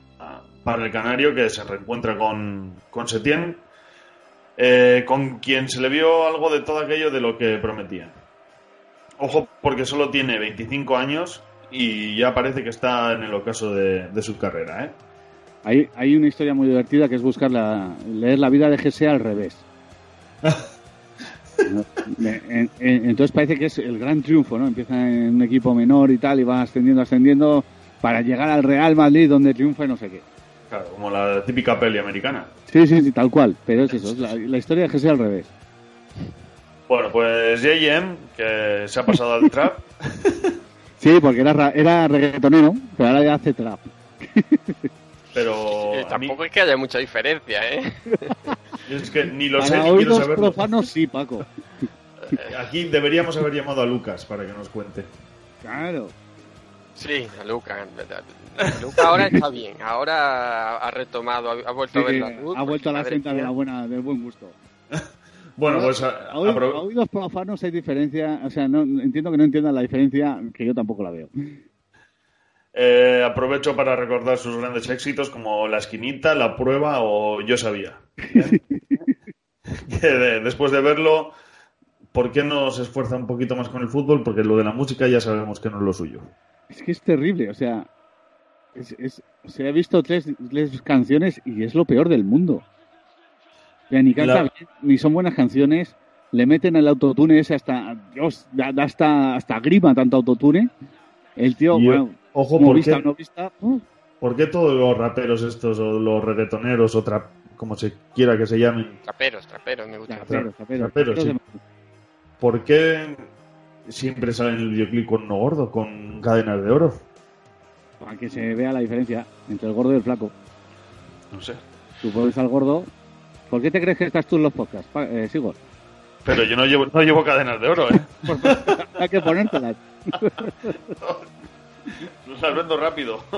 Speaker 4: para el Canario que se reencuentra con, con Setién eh, con quien se le vio algo de todo aquello de lo que prometía. Ojo, porque solo tiene 25 años y ya parece que está en el ocaso de, de su carrera, ¿eh?
Speaker 5: Hay, hay una historia muy divertida que es buscar la, leer la vida de GC al revés. Entonces parece que es el gran triunfo, ¿no? Empieza en un equipo menor y tal, y va ascendiendo, ascendiendo, para llegar al Real Madrid donde triunfa y no sé qué.
Speaker 4: Claro, como la típica peli americana.
Speaker 5: Sí, sí, sí, tal cual. Pero es eso, es la, la historia de GC al revés.
Speaker 4: Bueno, pues JM, que se ha pasado al trap.
Speaker 5: Sí, porque era, ra- era reggaetonero, pero ahora ya hace trap.
Speaker 4: Pero
Speaker 3: Eh, tampoco es que haya mucha diferencia, ¿eh?
Speaker 4: es que ni lo sé ni quiero
Speaker 5: oídos
Speaker 4: saberlo.
Speaker 5: profanos sí, Paco.
Speaker 4: Aquí deberíamos haber llamado a Lucas para que nos cuente.
Speaker 5: Claro.
Speaker 3: Sí, a Luca. en verdad. Luca ahora está bien. Ahora ha retomado, ha, vuelto a ver la luz.
Speaker 5: ha vuelto a la senda de la buena, del buen gusto.
Speaker 4: Bueno, pues a
Speaker 5: oídos profanos hay diferencia, o sea, no entiendo que no entiendan la diferencia, que yo tampoco la veo.
Speaker 4: Eh, aprovecho para recordar sus grandes éxitos como La Esquinita, La Prueba o Yo Sabía. ¿eh? que de- después de verlo, ¿por qué no se esfuerza un poquito más con el fútbol? Porque lo de la música ya sabemos que no es lo suyo.
Speaker 5: Es que es terrible, o sea, es, es- o sea, he visto tres, tres canciones y es lo peor del mundo. O sea, ni canta
Speaker 4: La-
Speaker 5: bien, ni son buenas canciones, le meten el autotune ese hasta, Dios, da, da hasta, hasta grima tanto autotune. El tío, bueno,
Speaker 4: ojo,
Speaker 5: como
Speaker 4: ¿por
Speaker 5: vista
Speaker 4: qué?
Speaker 5: o no vista, uh,
Speaker 4: ¿Por qué todos los raperos estos o los reggaetoneros o trap, como se quiera que se llamen,
Speaker 3: Traperos, traperos, me gusta.
Speaker 5: traperos, traperos,
Speaker 4: Traperos,
Speaker 5: traperos
Speaker 4: sí. ¿por qué siempre salen en el videoclip con uno gordo, con cadenas de oro?
Speaker 5: para que se vea la diferencia entre el gordo y el flaco.
Speaker 4: No sé.
Speaker 5: Tú pones al gordo. ¿Por qué te crees que estás tú en los podcasts? Pa- Eh, sigo.
Speaker 4: Pero yo no llevo, no llevo cadenas de oro, ¿eh?
Speaker 5: Hay que ponértelas.
Speaker 4: Las vendo rápido.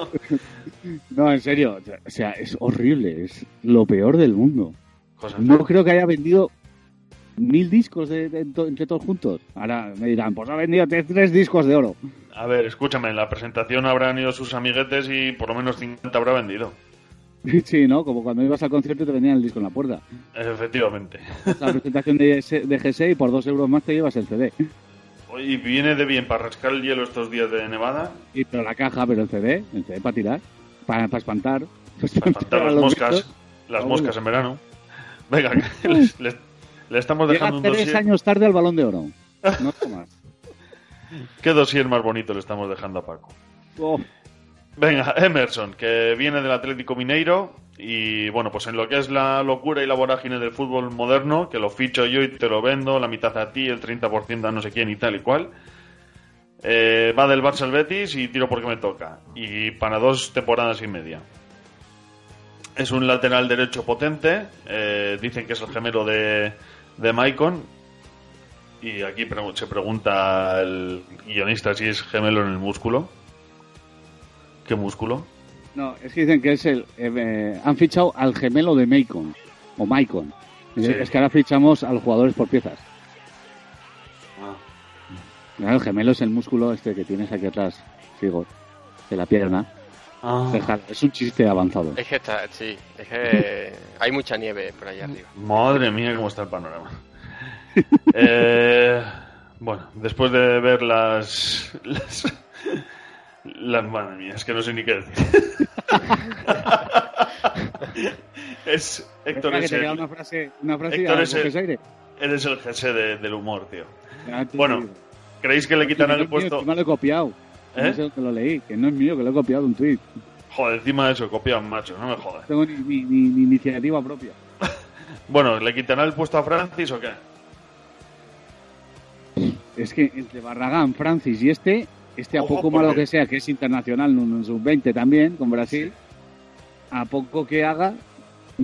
Speaker 5: No, en serio. O sea, es horrible. Es lo peor del mundo. No creo que haya vendido mil discos de, entre todos juntos. Ahora me dirán, pues ha vendido tres, discos de oro.
Speaker 4: A ver, escúchame, en la presentación habrán ido sus amiguetes y por lo menos 50 habrá vendido.
Speaker 5: Sí, ¿no? Como cuando ibas al concierto y te vendían el disco en la puerta.
Speaker 4: Efectivamente.
Speaker 5: La presentación de, de GS y por dos euros más te llevas el CD.
Speaker 4: Y viene de bien para rascar el hielo estos días de nevada,
Speaker 5: Y pero la caja, pero el CD, el CD para tirar, para, para espantar.
Speaker 4: para espantar las moscas, las moscas
Speaker 5: bueno.
Speaker 4: en verano. Venga, le estamos
Speaker 5: Llega
Speaker 4: dejando un
Speaker 5: tres
Speaker 4: dossier.
Speaker 5: años tarde al balón de oro. No más.
Speaker 4: ¿Qué dossier más bonito le estamos dejando a Paco?
Speaker 5: Oh,
Speaker 4: Venga, Emerson, que viene del Atlético Mineiro y bueno, pues en lo que es la locura y la vorágine del fútbol moderno, que lo ficho yo y te lo vendo, la mitad a ti, el 30% a no sé quién y tal y cual. eh, va del Barça al Betis y tiro porque me toca. Y para dos temporadas y media. Es un lateral derecho potente, eh, dicen que es el gemelo de, de Maicon. Y aquí se pregunta el guionista si es gemelo en el músculo. ¿Qué músculo?
Speaker 5: No, es que dicen que es el. eh, eh, han fichado al gemelo de Macon. O Maicon.
Speaker 4: Sí.
Speaker 5: Es que ahora fichamos a los jugadores por piezas.
Speaker 4: Ah.
Speaker 5: El gemelo es el músculo este que tienes aquí atrás, Sigor, de la pierna.
Speaker 4: Ah.
Speaker 5: Es un chiste avanzado.
Speaker 3: Es que está, sí, es que hay mucha nieve por allá arriba.
Speaker 4: Madre mía, cómo está el panorama. Eh, bueno, después de ver las, las. Las- madre mía, es que no sé ni qué decir. es. Héctor
Speaker 5: que
Speaker 4: es
Speaker 5: te queda
Speaker 4: el,
Speaker 5: una frase, una frase
Speaker 4: Héctor es el-
Speaker 5: que
Speaker 4: eres el jefe de- del humor, tío.
Speaker 5: Ya
Speaker 4: Bueno. ¿creéis que le quitarán
Speaker 5: no
Speaker 4: el puesto?
Speaker 5: encima lo he copiado.
Speaker 4: ¿Eh?
Speaker 5: No sé dónde lo leí, que no es mío, que lo he copiado de un tweet.
Speaker 4: Joder, encima de eso, copian macho, no me jodas.
Speaker 5: No tengo ni, ni- ni- ni iniciativa propia.
Speaker 4: Bueno, ¿le quitarán el puesto a Francis o qué?
Speaker 5: Es que entre Barragán, Francis y este, este a
Speaker 4: Ojo,
Speaker 5: poco malo que sea, que es internacional, en sub-20 también, con Brasil, a poco que haga,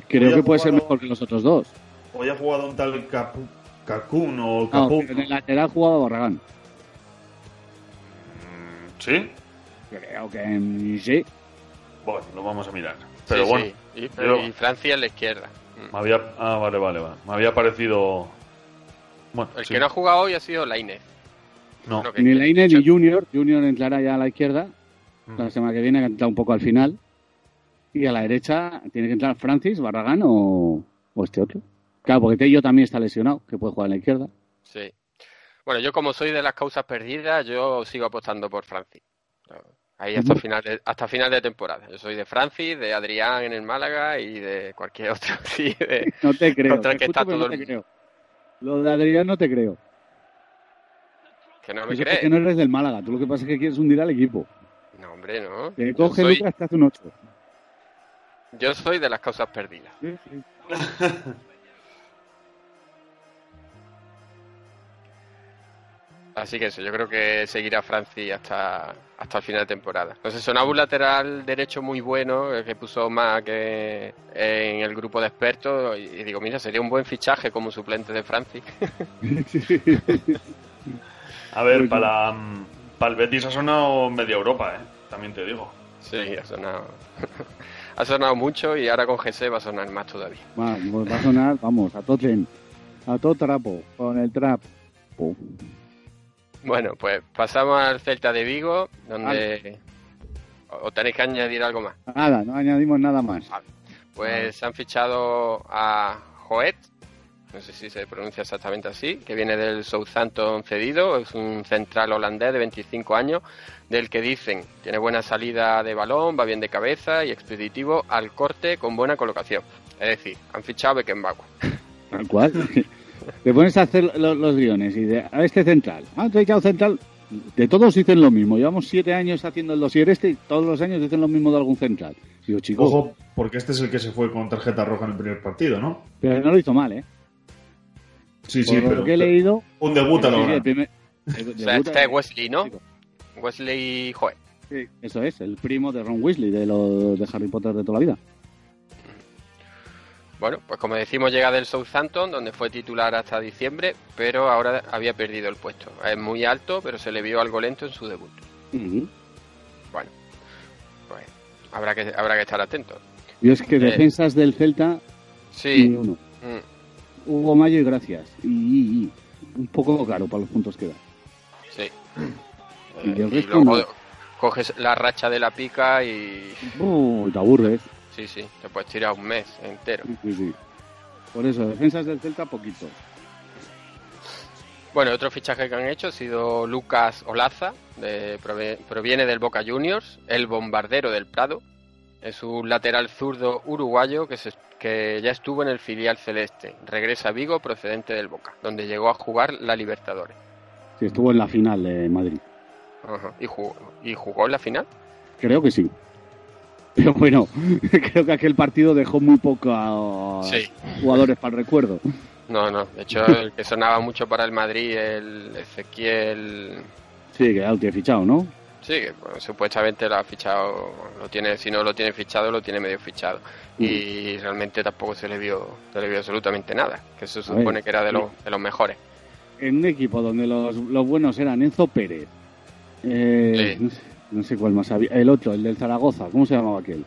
Speaker 5: creo que puede ser mejor que los otros dos.
Speaker 4: Hoy ha jugado un tal Capu, Cacún o
Speaker 5: No,
Speaker 4: Capun.
Speaker 5: en el lateral jugaba Barragán.
Speaker 4: ¿Sí?
Speaker 5: Creo que mm, sí.
Speaker 4: Bueno, lo vamos a mirar. Pero
Speaker 3: Sí,
Speaker 4: bueno,
Speaker 3: sí. Y, Francia en la izquierda. Mm.
Speaker 4: me había... Ah, vale, vale, vale. Me había parecido... Bueno,
Speaker 3: El
Speaker 4: sí.
Speaker 3: que no ha jugado hoy ha sido Lainez.
Speaker 4: No.
Speaker 5: Ni Leine ni Junior. Junior entrará ya a la izquierda.
Speaker 4: Mm.
Speaker 5: La semana que viene, que ha entrado un poco al final. Y a la derecha tiene que entrar Francis, Barragán o, o este otro. Claro, porque Tello también está lesionado, que puede jugar en la izquierda.
Speaker 3: Sí. Bueno, yo como soy de las causas perdidas, yo sigo apostando por Francis. Ahí hasta final de, hasta final de temporada. Yo soy de Francis, de Adrián en el Málaga y de cualquier otro. Sí, de,
Speaker 5: No te creo.
Speaker 3: contra el que está
Speaker 5: Escucho, pero
Speaker 3: todo
Speaker 5: no
Speaker 3: el-
Speaker 5: te creo. Lo de Adrián no te creo.
Speaker 3: Que no me crees.
Speaker 5: porque no eres del Málaga. Tú lo que pasa es que quieres hundir al equipo.
Speaker 3: No, hombre, no.
Speaker 5: Te coge
Speaker 3: soy,
Speaker 5: Lucas, te hace un 8.
Speaker 3: yo soy de las causas perdidas. Así que eso, yo creo que seguirá Francis hasta, hasta el final de temporada. Sé, sonaba un lateral derecho muy bueno, que puso más que en el grupo de expertos, y, digo, mira, sería un buen fichaje como suplente de Francis.
Speaker 4: A ver, para, para el Betis ha sonado media Europa, ¿eh? También te digo.
Speaker 3: Sí, ha sonado, ha sonado mucho y ahora con GC va a sonar más todavía.
Speaker 5: Va, pues va a sonar, vamos, a todo tren. A todo trapo, con el trap. Pum.
Speaker 3: Bueno, pues pasamos al Celta de Vigo, donde... ¿O o tenéis que añadir algo más?
Speaker 5: Nada, no añadimos nada más.
Speaker 3: Pues han fichado a Joet, no sé si se pronuncia exactamente así, que viene del Southampton cedido, es un central holandés de 25 años, del que dicen tiene buena salida de balón, va bien de cabeza y expeditivo al corte con buena colocación. Es decir, han fichado a Beckenbauer.
Speaker 5: Tal cual. Te pones a hacer lo- los guiones y de a este central. Ah, te he echado central. De todos dicen lo mismo. Llevamos siete años haciendo el dossier este y todos los años dicen lo mismo de algún central. Digo, chico,
Speaker 4: Ojo, porque este es el que se fue con tarjeta roja en el primer partido, ¿no?
Speaker 5: pero no lo hizo mal, ¿eh?
Speaker 4: Sí, sí,
Speaker 5: Por lo
Speaker 4: pero.
Speaker 5: que he leído.
Speaker 4: Un debut a
Speaker 5: Sí,
Speaker 4: la
Speaker 5: sí,
Speaker 4: hora.
Speaker 5: el primer- el
Speaker 3: O sea, este es Wesley, ¿no? Wesley Joet.
Speaker 5: Sí, eso es, el primo de Ron Weasley, de los de Harry Potter de toda la vida.
Speaker 3: Bueno, pues como decimos, llega del Southampton, donde fue titular hasta diciembre, pero ahora había perdido el puesto. Es muy alto, pero se le vio algo lento en su debut. Bueno, pues habrá que, habrá que estar atento.
Speaker 5: Y es que
Speaker 3: Eh,
Speaker 5: defensas del Celta,
Speaker 3: Sí.
Speaker 5: ni uno.
Speaker 3: Mm,
Speaker 5: Hugo Mayo y gracias. Y, y- y un poco caro para los puntos que da.
Speaker 3: sí.
Speaker 5: Y
Speaker 3: Eh, y luego
Speaker 5: no.
Speaker 3: coges la racha de la pica y...
Speaker 5: Uh, te aburres.
Speaker 3: Sí, sí, te puedes tirar un mes entero.
Speaker 5: Sí, sí. Por eso, defensas del Celta, poquito.
Speaker 3: Bueno, otro fichaje que han hecho ha sido Lucas Olaza, de- proviene del Boca Juniors, el bombardero del Prado. Es un lateral zurdo uruguayo que, se- que ya estuvo en el filial celeste. Regresa a Vigo procedente del Boca, donde llegó a jugar la Libertadores.
Speaker 5: Sí, estuvo en la final de Madrid.
Speaker 3: Ajá. ¿Y, jugó, ¿Y jugó en la final?
Speaker 5: Creo que sí. Pero bueno, creo que aquel partido dejó muy pocos
Speaker 3: Sí.
Speaker 5: jugadores para el recuerdo.
Speaker 3: No, no. De hecho, el que sonaba mucho para el Madrid, el Ezequiel...
Speaker 5: Sí, que ya lo tiene fichado, ¿no?
Speaker 3: Sí, bueno, supuestamente lo ha fichado, lo tiene, si no lo tiene fichado, lo tiene medio fichado. Y realmente tampoco se le vio, se le vio absolutamente nada, que se
Speaker 5: ver,
Speaker 3: supone que era de
Speaker 5: sí.
Speaker 3: los, de los mejores.
Speaker 5: En un equipo donde los, los buenos eran Enzo Pérez. eh, no, sé, no sé cuál más había. El otro, el del Zaragoza. ¿Cómo se llamaba aquel?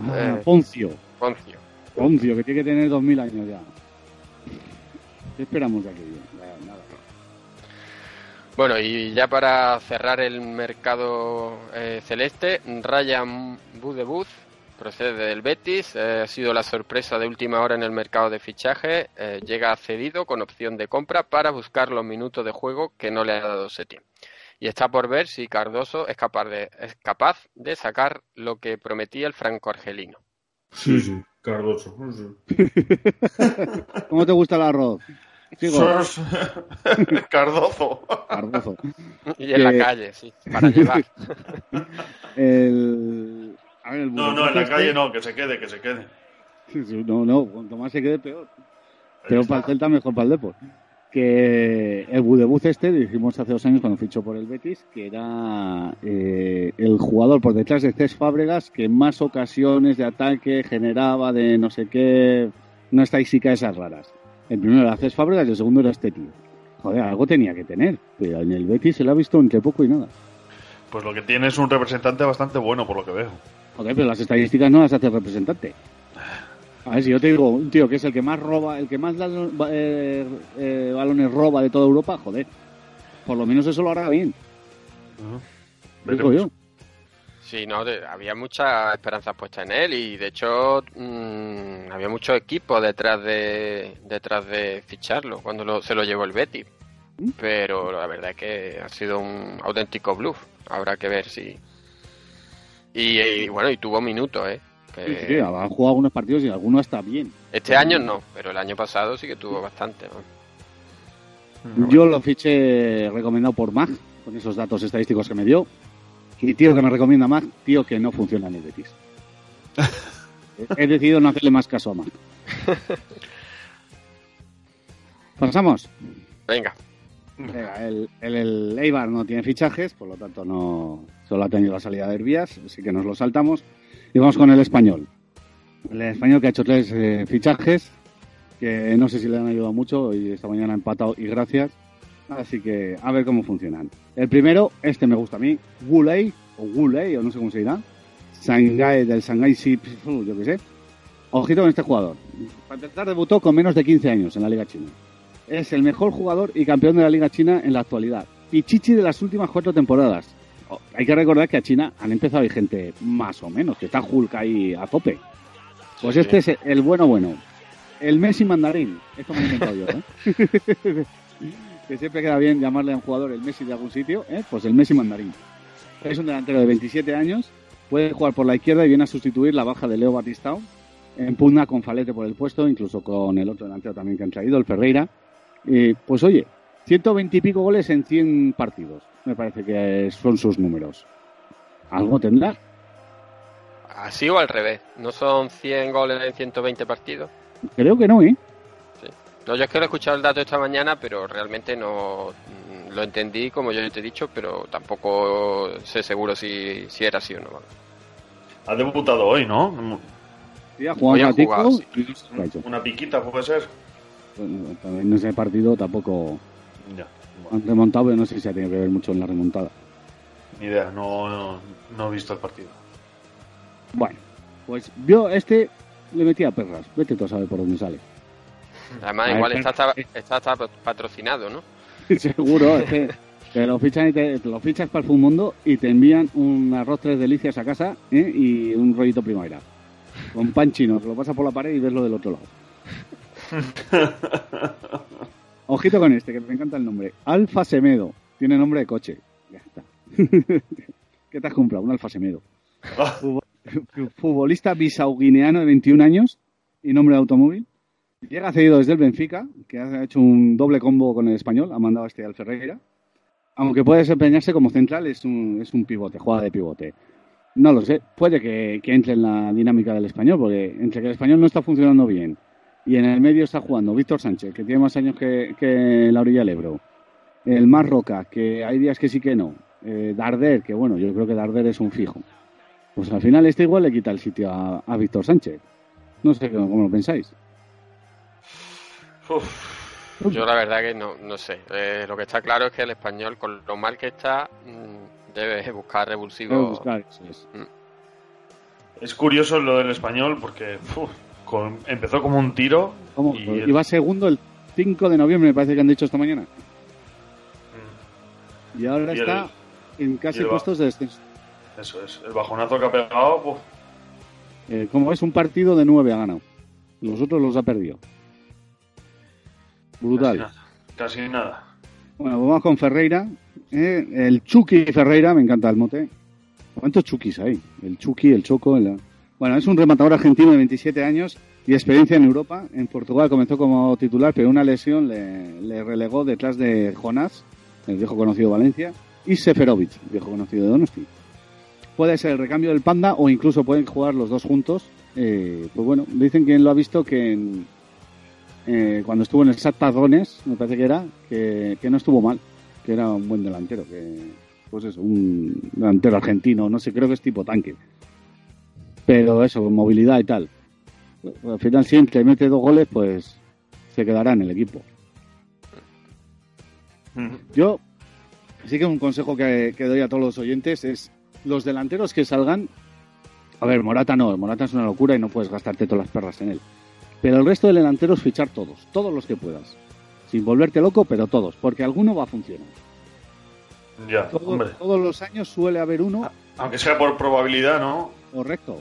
Speaker 5: Ah,
Speaker 3: Eh,
Speaker 5: Poncio.
Speaker 3: Poncio.
Speaker 5: Poncio, que tiene que tener 2.000 años ya. ¿Qué esperamos de aquello?
Speaker 3: Bueno, y ya para cerrar el mercado eh, celeste, Ryan Budebuz procede del Betis, eh, ha sido la sorpresa de última hora en el mercado de fichaje, eh, llega cedido con opción de compra para buscar los minutos de juego que no le ha dado Setién. Y está por ver si Cardoso es capaz de, es capaz de sacar lo que prometía el franco-argelino.
Speaker 4: Sí, sí, Cardoso. sí.
Speaker 5: ¿Cómo te gusta el arroz?
Speaker 4: Cardozo.
Speaker 5: Cardozo.
Speaker 3: Y en la
Speaker 5: Que-
Speaker 3: calle, sí, para llevar.
Speaker 5: el... A ver, el
Speaker 4: No, no, en la
Speaker 5: este-
Speaker 4: calle no, que se quede, que se quede.
Speaker 5: No, no, cuanto más se quede peor. Pero para el Celta mejor para el Depor. Que el Budebuz este, dijimos hace dos años cuando fichó por el Betis, que era eh, el jugador por detrás de Cés Fábregas que más ocasiones de ataque generaba de no sé qué, una estadística de esas raras. El primero era Cés Fábregas y el segundo era este tío. Joder, algo tenía que tener, pero en el Betis se lo ha visto entre poco y nada.
Speaker 4: Pues lo que tiene es un representante bastante bueno, por lo que veo.
Speaker 5: Joder, pero las estadísticas no las hace el representante. A ver, si yo te digo, un tío que es el que más roba, el que más eh, eh, balones roba de toda Europa, joder. Por lo menos eso lo hará bien. Digo
Speaker 4: Veremos.
Speaker 5: yo.
Speaker 3: Sí, no, de- había muchas esperanzas puestas en él y de hecho mm, había mucho equipo detrás de detrás de ficharlo cuando lo- se lo llevó el Betis. Pero la verdad es que ha sido un auténtico bluff. Habrá que ver si. Y, y, bueno, y tuvo minutos, ¿eh? Que
Speaker 5: Sí, sí, han jugado algunos partidos y algunos está bien.
Speaker 3: Este año no, pero el año pasado sí que tuvo bastante. ¿no?
Speaker 5: Yo lo fiché recomendado por Mag, con esos datos estadísticos que me dio. Y tío que me recomienda Mag, tío que no funciona en el Betis. He decidido no hacerle más caso a Mag. Pasamos.
Speaker 3: Venga.
Speaker 5: Venga, el, el, el Eibar no tiene fichajes, por lo tanto no solo ha tenido la salida de Herbías, así que nos lo saltamos. Y vamos con el español. El español que ha hecho tres eh, fichajes, que no sé si le han ayudado mucho, y esta mañana ha empatado y gracias. Así que a ver cómo funcionan. El primero, este me gusta a mí, Wulei, o Wulei, o no sé cómo se dirá. Shanghai, del Shanghai Sip, yo qué sé. Ojito con este jugador. Para empezar, debutó con menos de 15 años en la Liga China. Es el mejor jugador y campeón de la Liga China en la actualidad. Pichichi de las últimas cuatro temporadas. Oh, hay que recordar que a China han empezado ahí gente más o menos, que está Hulk ahí a tope. Pues
Speaker 4: Sí,
Speaker 5: este
Speaker 4: sí.
Speaker 5: es el bueno bueno. El Messi mandarín. Esto me lo he inventado yo, ¿eh? que siempre queda bien llamarle a un jugador el Messi de algún sitio, ¿eh? Pues el Messi mandarín. Es un delantero de 27 años, puede jugar por la izquierda y viene a sustituir la baja de Leo Batistao. En pugna con Falete por el puesto, incluso con el otro delantero también que han traído, el Ferreira. Y, pues oye, 120 y pico goles en 100 partidos. Me parece que son sus números. ¿Algo tendrá?
Speaker 3: Así o al revés. ¿No son 100 goles en 120 partidos?
Speaker 5: Creo que no, ¿eh?
Speaker 3: No, yo es que lo he escuchado el dato esta mañana, pero realmente no mm, lo entendí como yo te he dicho, pero tampoco sé seguro si, si era así o no.
Speaker 4: Ha debutado hoy, ¿no?
Speaker 5: Sí, ha jugado
Speaker 3: Hoy ha sí.
Speaker 4: Una piquita puede ser.
Speaker 5: Bueno, en ese partido tampoco
Speaker 4: Ya.
Speaker 5: han remontado, pero no sé si ha tenido que ver mucho en la remontada.
Speaker 4: Ni idea, no, no, no he visto el partido.
Speaker 5: Bueno, pues yo este le metía perras. Vete tú a saber por dónde sale.
Speaker 3: Además, igual
Speaker 5: pero-
Speaker 3: está, está, está, está patrocinado, ¿no?
Speaker 5: Seguro, es que te lo, fichan y te, te lo fichas para el mundo y te envían un arroz tres delicias a casa ¿eh? y un rollito primavera. Con pan chino, lo pasas por la pared y ves lo del otro lado. Ojito con este, que me encanta el nombre. Alfa Semedo. Tiene nombre de coche. Ya está. ¿Qué te has comprado? Un Alfa Semedo. Futbol- Futbolista bisauguineano de 21 años y nombre de automóvil. Llega cedido desde el Benfica, que ha hecho un doble combo con el español, ha mandado este al Ferreira. Aunque puede desempeñarse como central, es un, es un pivote, juega de pivote. No lo sé, puede que, entre en la dinámica del español, porque entre que el español no está funcionando bien y en el medio está jugando Víctor Sánchez, que tiene más años que, la orilla del Ebro, el Mar Roca, que hay días que sí que no, eh, Darder, que bueno, yo creo que Darder es un fijo. Pues al final este igual le quita el sitio a, a Víctor Sánchez. No sé cómo lo pensáis.
Speaker 3: Yo la verdad que no, no sé. Eh, lo que está claro es que el español, con lo mal que está, mm, debe buscar revulsivo.
Speaker 5: Debe buscar, eso es.
Speaker 4: Es curioso lo del español porque uf, con- empezó como un tiro.
Speaker 5: ¿Cómo?
Speaker 4: Y
Speaker 5: Iba segundo el 5 de noviembre, me parece que han dicho esta mañana. Y ahora
Speaker 4: Y el-
Speaker 5: está en casi puestos de descenso.
Speaker 4: Eso es. El bajonazo que ha pegado, uf,
Speaker 5: Eh, como es un partido de 9 ha ganado. Los otros los ha perdido. Brutal.
Speaker 4: Casi nada. Casi nada.
Speaker 5: Bueno, pues vamos con Ferreira. eh, el Chucky Ferreira, me encanta el mote. ¿Cuántos Chukis hay? El Chucky, el Choco. el- Bueno, es un rematador argentino de 27 años y experiencia en Europa. En Portugal comenzó como titular, pero una lesión le, le relegó detrás de Jonás, el viejo conocido de Valencia, y Seferovic, viejo conocido de Donosti. Puede ser el recambio del Panda o incluso pueden jugar los dos juntos. Eh, pues bueno, dicen que lo ha visto que en- eh, cuando estuvo en el Shakhtar Donetsk, me parece que era, que, que no estuvo mal, que era un buen delantero, que pues eso, un delantero argentino, no sé, creo que es tipo tanque. Pero eso, con movilidad y tal. Al final siempre mete dos goles, pues se quedará en el equipo. Yo sí que un consejo que, que doy a todos los oyentes es los delanteros que salgan. A ver, Morata no, Morata es una locura y no puedes gastarte todas las perras en él. Pero el resto de delanteros fichar todos, todos los que puedas. Sin volverte loco, pero todos, porque alguno va a funcionar.
Speaker 4: Ya,
Speaker 5: Todo-
Speaker 4: hombre.
Speaker 5: todos los años suele haber uno
Speaker 4: Aunque sea por probabilidad, ¿no?
Speaker 5: Correcto.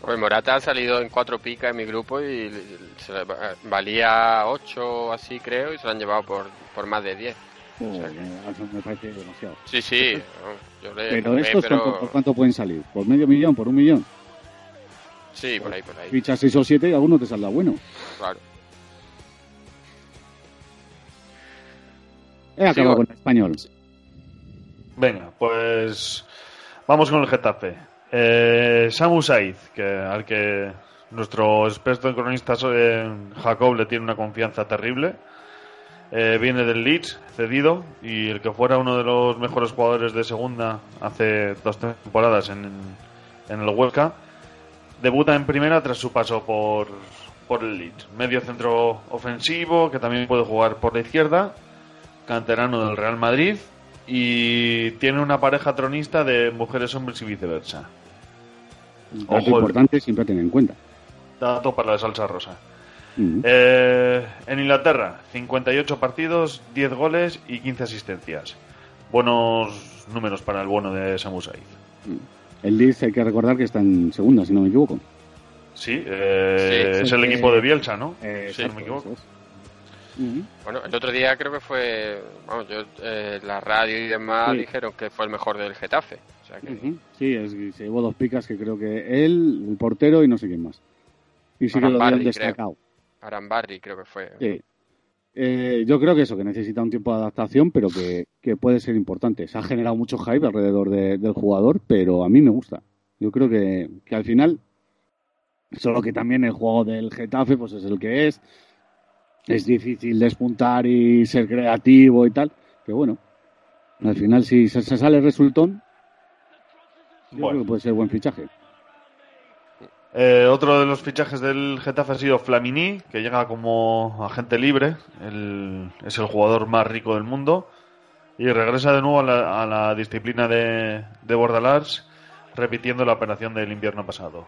Speaker 3: Pues Morata ha salido en cuatro picas en mi grupo y se le va- valía 8 así creo y se lo han llevado por, por más de 10.
Speaker 5: Joder, eso me parece demasiado.
Speaker 3: Sí, sí, yo le
Speaker 5: Pero estos,
Speaker 3: pero-
Speaker 5: ¿cuánto, ¿por cuánto pueden salir? ¿Por medio millón? ¿Por un millón?
Speaker 3: Sí, por ahí, por ahí.
Speaker 5: Fichas 6 o 7 y alguno te saldrá bueno.
Speaker 3: Claro.
Speaker 5: He acabado con el español.
Speaker 4: Venga, pues vamos con el Getafe. Eh, Samu Saiz, que, al que nuestro experto en cronistas eh, Jacob le tiene una confianza terrible. Eh, viene del Leeds, cedido, y el que fuera uno de los mejores jugadores de segunda hace dos temporadas en, en el Huesca, debuta en primera tras su paso por, por el Leeds. Medio centro ofensivo, que también puede jugar por la izquierda, canterano del Real Madrid, y tiene una pareja tronista de mujeres, hombres y viceversa. Ojo,
Speaker 5: importante siempre a tener en cuenta.
Speaker 4: dato para la salsa rosa.
Speaker 5: Mm.
Speaker 4: Eh, en Inglaterra, 58 partidos, 10 goles y 15 asistencias. Buenos números para el bueno de Samu Saiz.
Speaker 5: El Leeds hay que recordar que está en segunda, si no me equivoco.
Speaker 4: Sí, eh,
Speaker 3: Sí,
Speaker 4: es
Speaker 3: sí,
Speaker 4: el
Speaker 3: que-
Speaker 4: equipo de Bielsa, ¿no?
Speaker 5: Eh,
Speaker 4: si no me equivoco.
Speaker 3: Bueno, el otro día creo que fue, vamos, yo, eh, la radio y demás
Speaker 5: Sí.
Speaker 3: dijeron que fue el mejor del Getafe. O sea que.
Speaker 5: Sí, es, que se llevó dos picas que creo que él, el portero y no sé quién más. Y sí que lo
Speaker 3: Arambarri,
Speaker 5: habían
Speaker 3: creo.
Speaker 5: destacado.
Speaker 3: Arambarri creo que fue.
Speaker 5: Sí. Eh, yo creo que eso, que necesita un tiempo de adaptación, pero que, que puede ser importante. Se ha generado mucho hype alrededor de- del jugador, pero a mí me gusta. Yo creo que, que al final, solo que también el juego del Getafe pues es el que es. Es difícil despuntar y ser creativo y tal, pero bueno, al final si se, se sale resultón, yo
Speaker 4: Bueno.
Speaker 5: creo que puede ser buen fichaje.
Speaker 4: Eh, otro de los fichajes del Getafe ha sido Flamini, que llega como agente libre. El- es el jugador más rico del mundo. Y regresa de nuevo a la, a la disciplina de, de Bordalars, repitiendo la operación del invierno pasado.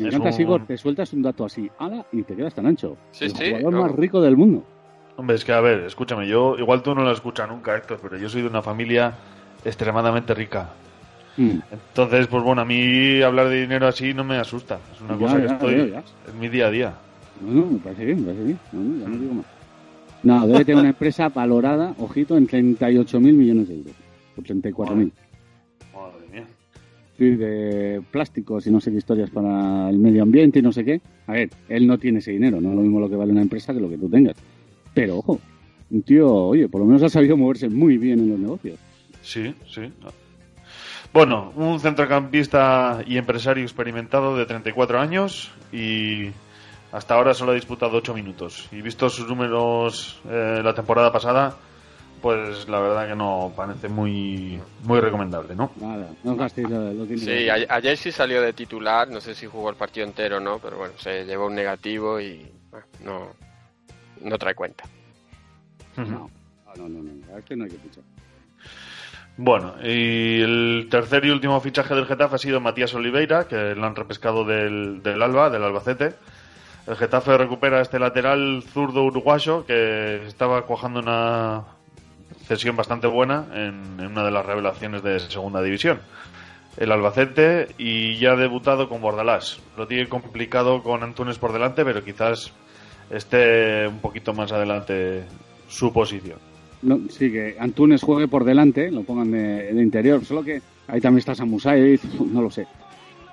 Speaker 5: Me
Speaker 4: Es
Speaker 5: encanta,
Speaker 4: un-
Speaker 5: Sigor, te sueltas un dato así, ala, y te quedas tan ancho.
Speaker 3: Sí,
Speaker 5: el
Speaker 3: sí,
Speaker 5: jugador
Speaker 3: no.
Speaker 5: más rico del mundo.
Speaker 4: Hombre, es que a ver, escúchame, yo, igual tú no lo escuchas nunca, Héctor, pero yo soy de una familia extremadamente rica.
Speaker 5: Mm.
Speaker 4: Entonces, pues bueno, a mí hablar de dinero así no me asusta. Es una
Speaker 5: Ya,
Speaker 4: cosa que
Speaker 5: ya,
Speaker 4: estoy.
Speaker 5: ya.
Speaker 4: Es mi día a día.
Speaker 5: No, no, me parece bien, me parece bien. No, ya no digo más. No, debe tener una empresa valorada, ojito, en 38.000 millones de euros. O 34.000.
Speaker 4: Madre mía.
Speaker 5: Sí, de plásticos y no sé qué historias para el medio ambiente y no sé qué. A ver, él no tiene ese dinero, no es lo mismo lo que vale una empresa que lo que tú tengas. Pero ojo, un tío, oye, por lo menos ha sabido moverse muy bien en los negocios.
Speaker 4: Sí, sí. Bueno, un centrocampista y empresario experimentado de 34 años y hasta ahora solo ha disputado 8 minutos. Y visto sus números eh, la temporada pasada, pues la verdad que no parece muy, muy recomendable, ¿no?
Speaker 5: Nada, no dinero.
Speaker 3: Sí, a- ayer sí salió de titular, no sé si jugó el partido entero o no, pero bueno, se llevó un negativo y bueno, no, no trae cuenta.
Speaker 5: No, no, no, no, no, a este no hay que fichar.
Speaker 4: Bueno, y el tercer y último fichaje del Getafe ha sido Matías Oliveira, que lo han repescado del, del Alba, del Albacete. El Getafe recupera este lateral zurdo uruguayo que estaba cuajando una cesión bastante buena en, en una de las revelaciones de segunda división. El Albacete y ya ha debutado con Bordalás. Lo tiene complicado con Antunes por delante, pero quizás esté un poquito más adelante su posición.
Speaker 5: No, sí, que Antunes juegue por delante, lo pongan de, de interior. Solo que ahí también está Samusai, no lo sé.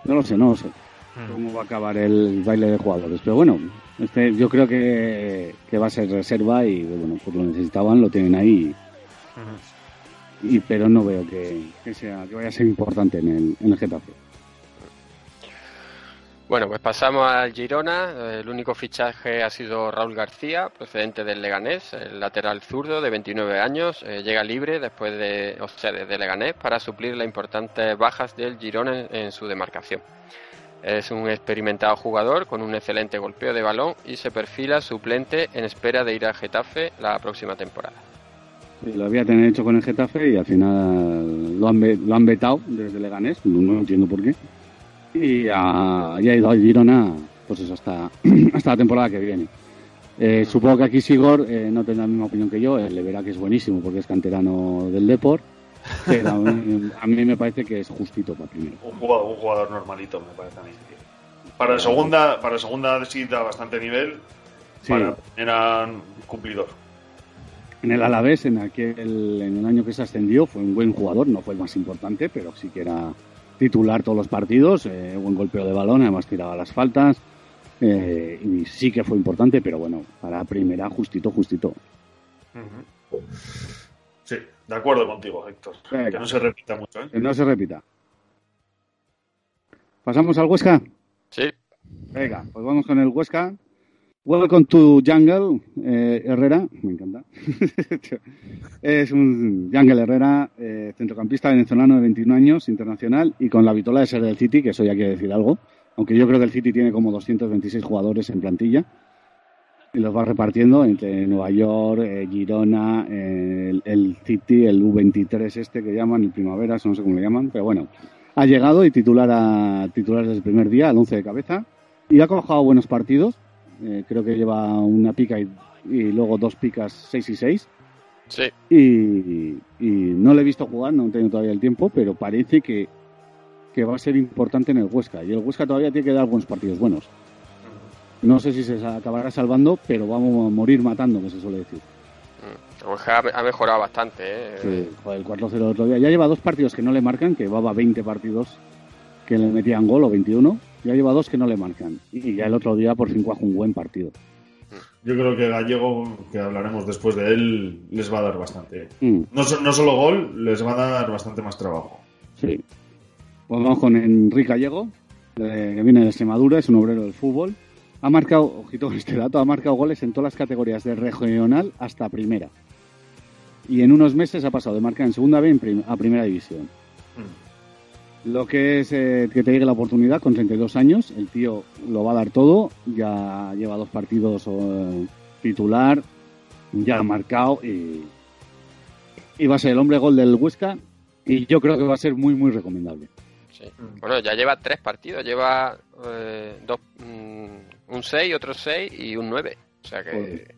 Speaker 5: No lo sé, no lo sé. Cómo va a acabar el baile de jugadores. Pero bueno, este, yo creo que, que va a ser reserva y bueno, pues lo necesitaban, lo tienen ahí. Y, pero no veo que, que sea, que vaya a ser importante en el, en el Getafe.
Speaker 3: Bueno, pues pasamos al Girona. El único fichaje ha sido Raúl García, procedente del Leganés, el lateral zurdo de 29 años. Eh, llega libre después de, o sea, desde Leganés para suplir las importantes bajas del Girona en, su demarcación. Es un experimentado jugador con un excelente golpeo de balón y se perfila suplente en espera de ir al Getafe la próxima temporada.
Speaker 5: Lo había tener hecho con el Getafe y al final lo han, lo han vetado desde Leganés, no entiendo por qué. Y ha, y ha ido al Girona, pues eso, hasta, hasta la temporada que viene. Eh, supongo que aquí Sigor eh, no tendrá la misma opinión que yo, él le verá que es buenísimo porque es canterano del Deport. Pero a mí, a mí me parece que es justito para primero.
Speaker 4: Un jugador, un jugador normalito, me parece a mí. Para segunda, para segunda sí da bastante nivel.
Speaker 5: Sí.
Speaker 4: Para primera, cumplidor.
Speaker 5: En el Alavés, en aquel en el año que se ascendió, fue un buen jugador, no fue el más importante, pero sí que era titular todos los partidos, eh, buen golpeo de balón, además tiraba las faltas, eh, y sí que fue importante, pero bueno, para primera, justito, justito.
Speaker 4: Sí, de acuerdo contigo, Héctor.
Speaker 5: Venga.
Speaker 4: Que no se repita mucho, ¿eh?
Speaker 5: Que no se repita. ¿Pasamos al Huesca?
Speaker 3: Sí.
Speaker 5: Venga, pues vamos con el Huesca. Welcome to Jungle, eh, Herrera, me encanta. es un Jungle Herrera, eh, centrocampista venezolano de 21 años, internacional, y con la vitola de ser del City, que eso ya quiere decir algo, aunque yo creo que el City tiene como 226 jugadores en plantilla, y los va repartiendo entre Nueva York, eh, Girona, eh, el, City, el U23 este que llaman, el Primavera, no sé cómo le llaman, pero bueno, ha llegado y titular, a, titular desde el primer día, al 11 de cabeza, y ha cojado buenos partidos, eh, creo que lleva una pica y, y luego dos picas 6 y 6.
Speaker 3: Sí.
Speaker 5: Y, y no le he visto jugar, no he tenido todavía el tiempo, pero parece que, que va a ser importante en el Huesca. Y el Huesca todavía tiene que dar buenos partidos buenos. No sé si se acabará salvando, pero vamos a morir matando, que se suele decir.
Speaker 3: Mm. Huesca ha mejorado bastante, ¿eh?
Speaker 5: Sí, el 4-0 el otro día. Ya lleva dos partidos que no le marcan, que llevaba 20 partidos que le metían gol o 21. Ya lleva dos que no le marcan. Y ya el otro día por fin cuaja un buen partido.
Speaker 4: Yo creo que Gallego, que hablaremos después de él, les va a dar bastante.
Speaker 5: Mm.
Speaker 4: No, no solo gol, les va a dar bastante más trabajo.
Speaker 5: Sí. Pues vamos con Enrique Gallego, que viene de Extremadura, es un obrero del fútbol. Ha marcado, ojito con este dato, ha marcado goles en todas las categorías de regional hasta primera. Y en unos meses ha pasado de marcar en segunda B a primera división. Lo que es eh, que te llegue la oportunidad con 32 años, el tío lo va a dar todo, ya lleva dos partidos eh, titular, ya ha marcado y, y va a ser el hombre gol del Huesca y yo creo que va a ser muy muy recomendable.
Speaker 3: Sí. Bueno, ya lleva tres partidos. Lleva eh, dos, mm, un 6, otro 6 y un 9. O sea que.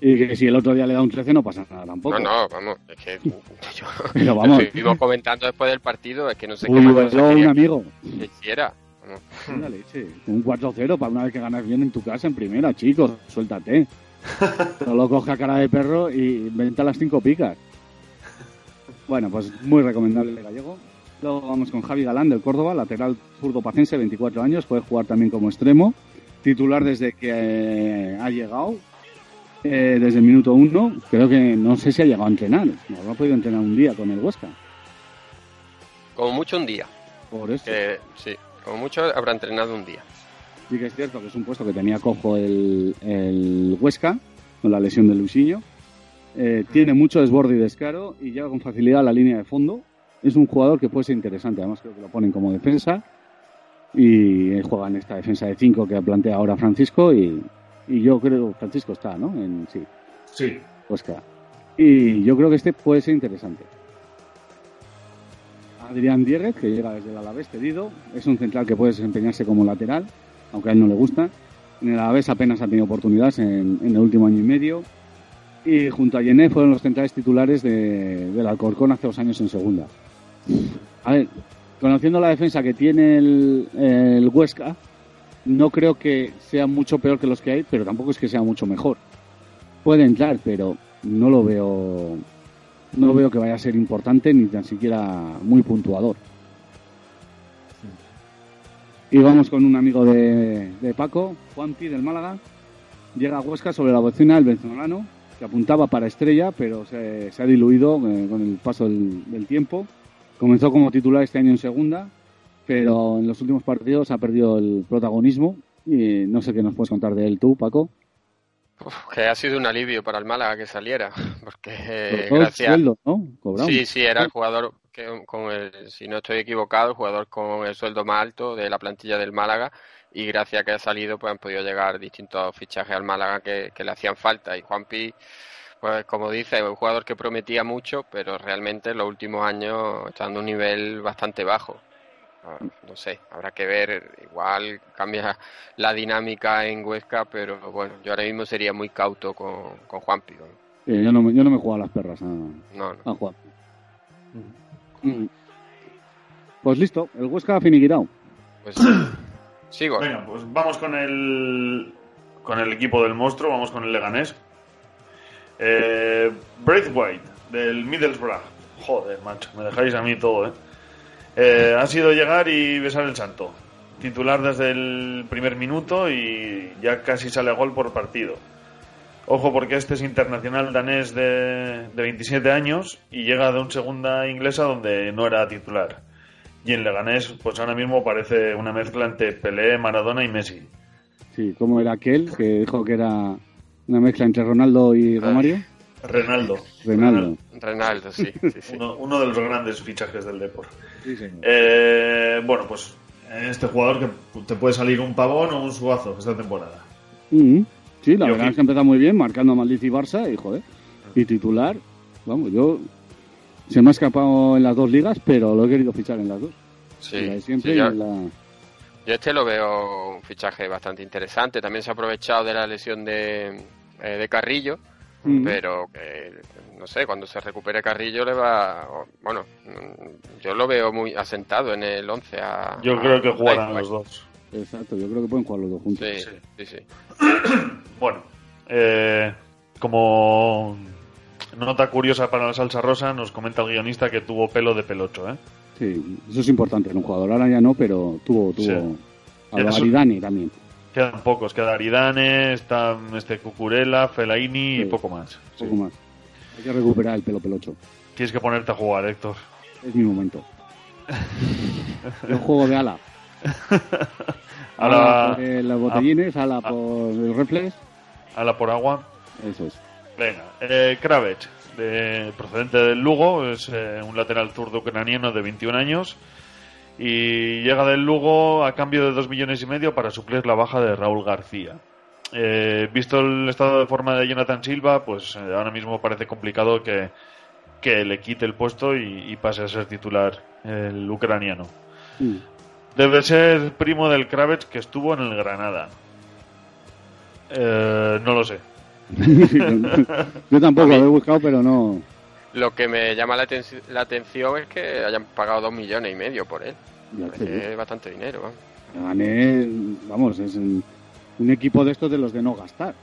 Speaker 5: Y que si el otro día le da un 13 no pasa nada tampoco.
Speaker 3: No, no, vamos. Es que. Yo,
Speaker 5: Pero vamos.
Speaker 3: Estuvimos comentando después del partido. Es que no sé qué
Speaker 5: Uy,
Speaker 3: más
Speaker 5: luego
Speaker 3: cosa
Speaker 5: un amigo.
Speaker 3: que hiciera.
Speaker 5: Una leche. Un 4-0 para una vez que ganas bien en tu casa en primera, chicos. Suéltate. Solo coge a cara de perro y inventa las cinco picas. Bueno, pues muy recomendable el gallego. Luego vamos con Javi Galán del Córdoba, lateral zurdo pacense, 24 años, puede jugar también como extremo. Titular desde que eh, ha llegado, eh, desde el minuto uno. Creo que no sé si ha llegado a entrenar. No ha podido entrenar un día con el Huesca.
Speaker 3: Como mucho un día.
Speaker 5: Por eso.
Speaker 3: Que, sí, como mucho habrá entrenado un día.
Speaker 5: Sí que es cierto que es un puesto que tenía cojo el, el Huesca, con la lesión de Luisinho. Eh, tiene mucho desborde y descaro y llega con facilidad a la línea de fondo. Es un jugador que puede ser interesante, además creo que lo ponen como defensa y juega en esta defensa de 5 que plantea ahora Francisco y, y yo creo, Francisco está, ¿no? En, sí,
Speaker 4: Sí.
Speaker 5: Huesca. Y yo creo que este puede ser interesante. Adrián Dieguez, que llega desde el Alavés cedido, es un central que puede desempeñarse como lateral, aunque a él no le gusta. En el Alavés apenas ha tenido oportunidades en, en el último año y medio. Y junto a Yené fueron los centrales titulares de, del Alcorcón hace dos años en segunda. A ver, conociendo la defensa que tiene el, el Huesca, no creo que sea mucho peor que los que hay, pero tampoco es que sea mucho mejor. Puede entrar, pero no lo veo no veo que vaya a ser importante ni tan siquiera muy puntuador. Y vamos con un amigo de, de Paco, Juanpi del Málaga. Llega a Huesca sobre la bocina el venezolano, que apuntaba para estrella, pero se, se ha diluido eh, con el paso del, del tiempo. Comenzó como titular este año en segunda, pero en los últimos partidos ha perdido el protagonismo. Y no sé qué nos puedes contar de él tú, Paco.
Speaker 3: Uf, que ha sido un alivio para el Málaga que saliera, porque eh, gracias.
Speaker 5: sueldos, ¿no?
Speaker 3: Sí, sí, era el jugador que con el, si no estoy equivocado, el jugador con el sueldo más alto de la plantilla del Málaga y gracias a que ha salido pues han podido llegar distintos fichajes al Málaga que, que le hacían falta y Juanpi pues como dice, es un jugador que prometía mucho, pero realmente en los últimos años está dando un nivel bastante bajo. Ah, No sé, habrá que ver, igual cambia la dinámica en Huesca, pero bueno, yo ahora mismo sería muy cauto con, con Juanpi. ¿no?
Speaker 5: Eh, yo, no, me- yo no me he jugado a las perras a,
Speaker 3: No, no.
Speaker 5: a Juan. Mm. Pues listo, el Huesca ha finiquitado.
Speaker 3: Pues sigo.
Speaker 4: Venga, pues vamos con el con el equipo del monstruo, vamos con el Leganés. Eh, Braithwaite, del Middlesbrough. Joder, macho, me dejáis a mí todo, ¿eh? Eh, ha sido llegar y besar el santo. Titular desde el primer minuto y ya casi sale a gol por partido. Ojo porque este es internacional danés de, de 27 años y llega de un segunda inglesa donde no era titular. Y en Leganés, pues ahora mismo parece una mezcla entre Pelé, Maradona y Messi.
Speaker 5: Sí, como era aquel que dijo que era una mezcla entre Ronaldo y Romario.
Speaker 4: Renaldo.
Speaker 5: Renaldo.
Speaker 3: Renaldo, sí. sí, sí.
Speaker 4: Uno, uno de los grandes fichajes del.
Speaker 5: Sí, señor.
Speaker 4: Eh, bueno, pues este jugador que te puede salir un pavón o un suazo esta temporada.
Speaker 5: Mm, Sí, la
Speaker 4: Yo
Speaker 5: verdad es que ha empezado muy bien, marcando a Maldiz y Barça, y joder, y titular. Vamos, yo se me ha escapado en las dos ligas, pero lo he querido fichar en las dos.
Speaker 3: Sí,
Speaker 5: En la de siempre
Speaker 3: sí,
Speaker 5: y
Speaker 3: yo-
Speaker 5: en la...
Speaker 3: Yo este lo veo un fichaje bastante interesante. También se ha aprovechado de la lesión de, eh, de Carrillo,
Speaker 5: Mm.
Speaker 3: pero que, no sé, cuando se recupere Carrillo le va... Bueno, mm, yo lo veo muy asentado en el 11 a...
Speaker 4: Yo
Speaker 3: a
Speaker 4: creo que jugarán los dos.
Speaker 5: Exacto, yo creo que pueden jugar los dos juntos.
Speaker 3: Sí, sí, sí.
Speaker 4: Bueno, eh, como nota curiosa para la salsa rosa, nos comenta el guionista que tuvo pelo de pelocho, ¿eh?
Speaker 5: Sí, eso es importante en un jugador. Ahora ya no, pero tuvo, tuvo
Speaker 4: Sí.
Speaker 5: a lo también.
Speaker 4: Quedan pocos, queda Aridane, está este Cucurella, Felaini y poco más.
Speaker 5: Poco más. Hay que recuperar el pelo pelocho.
Speaker 4: Tienes que ponerte a jugar, Héctor.
Speaker 5: Es mi momento. Yo juego de ala.
Speaker 4: Ala-
Speaker 5: Ala por eh, los botellines, ala por el reflex.
Speaker 4: Ala por agua.
Speaker 5: Eso es.
Speaker 4: Venga, eh, Kravets, de, procedente del Lugo, es eh, un lateral zurdo ucraniano de 21 años y llega del Lugo a cambio de 2 millones y medio para suplir la baja de Raúl García. Eh, visto el estado de forma de Jonathan Silva, pues eh, ahora mismo parece complicado que, que le quite el puesto y, y pase a ser titular el ucraniano.
Speaker 5: Mm.
Speaker 4: Debe ser primo del Kravets que estuvo en el Granada. Eh, no lo sé.
Speaker 5: Yo tampoco lo he buscado, pero no.
Speaker 3: Lo que me llama la, la atención es que hayan pagado dos millones y medio por él. Es bastante dinero, vamos.
Speaker 5: Gané, vamos, es un, un equipo de estos de los de no gastar.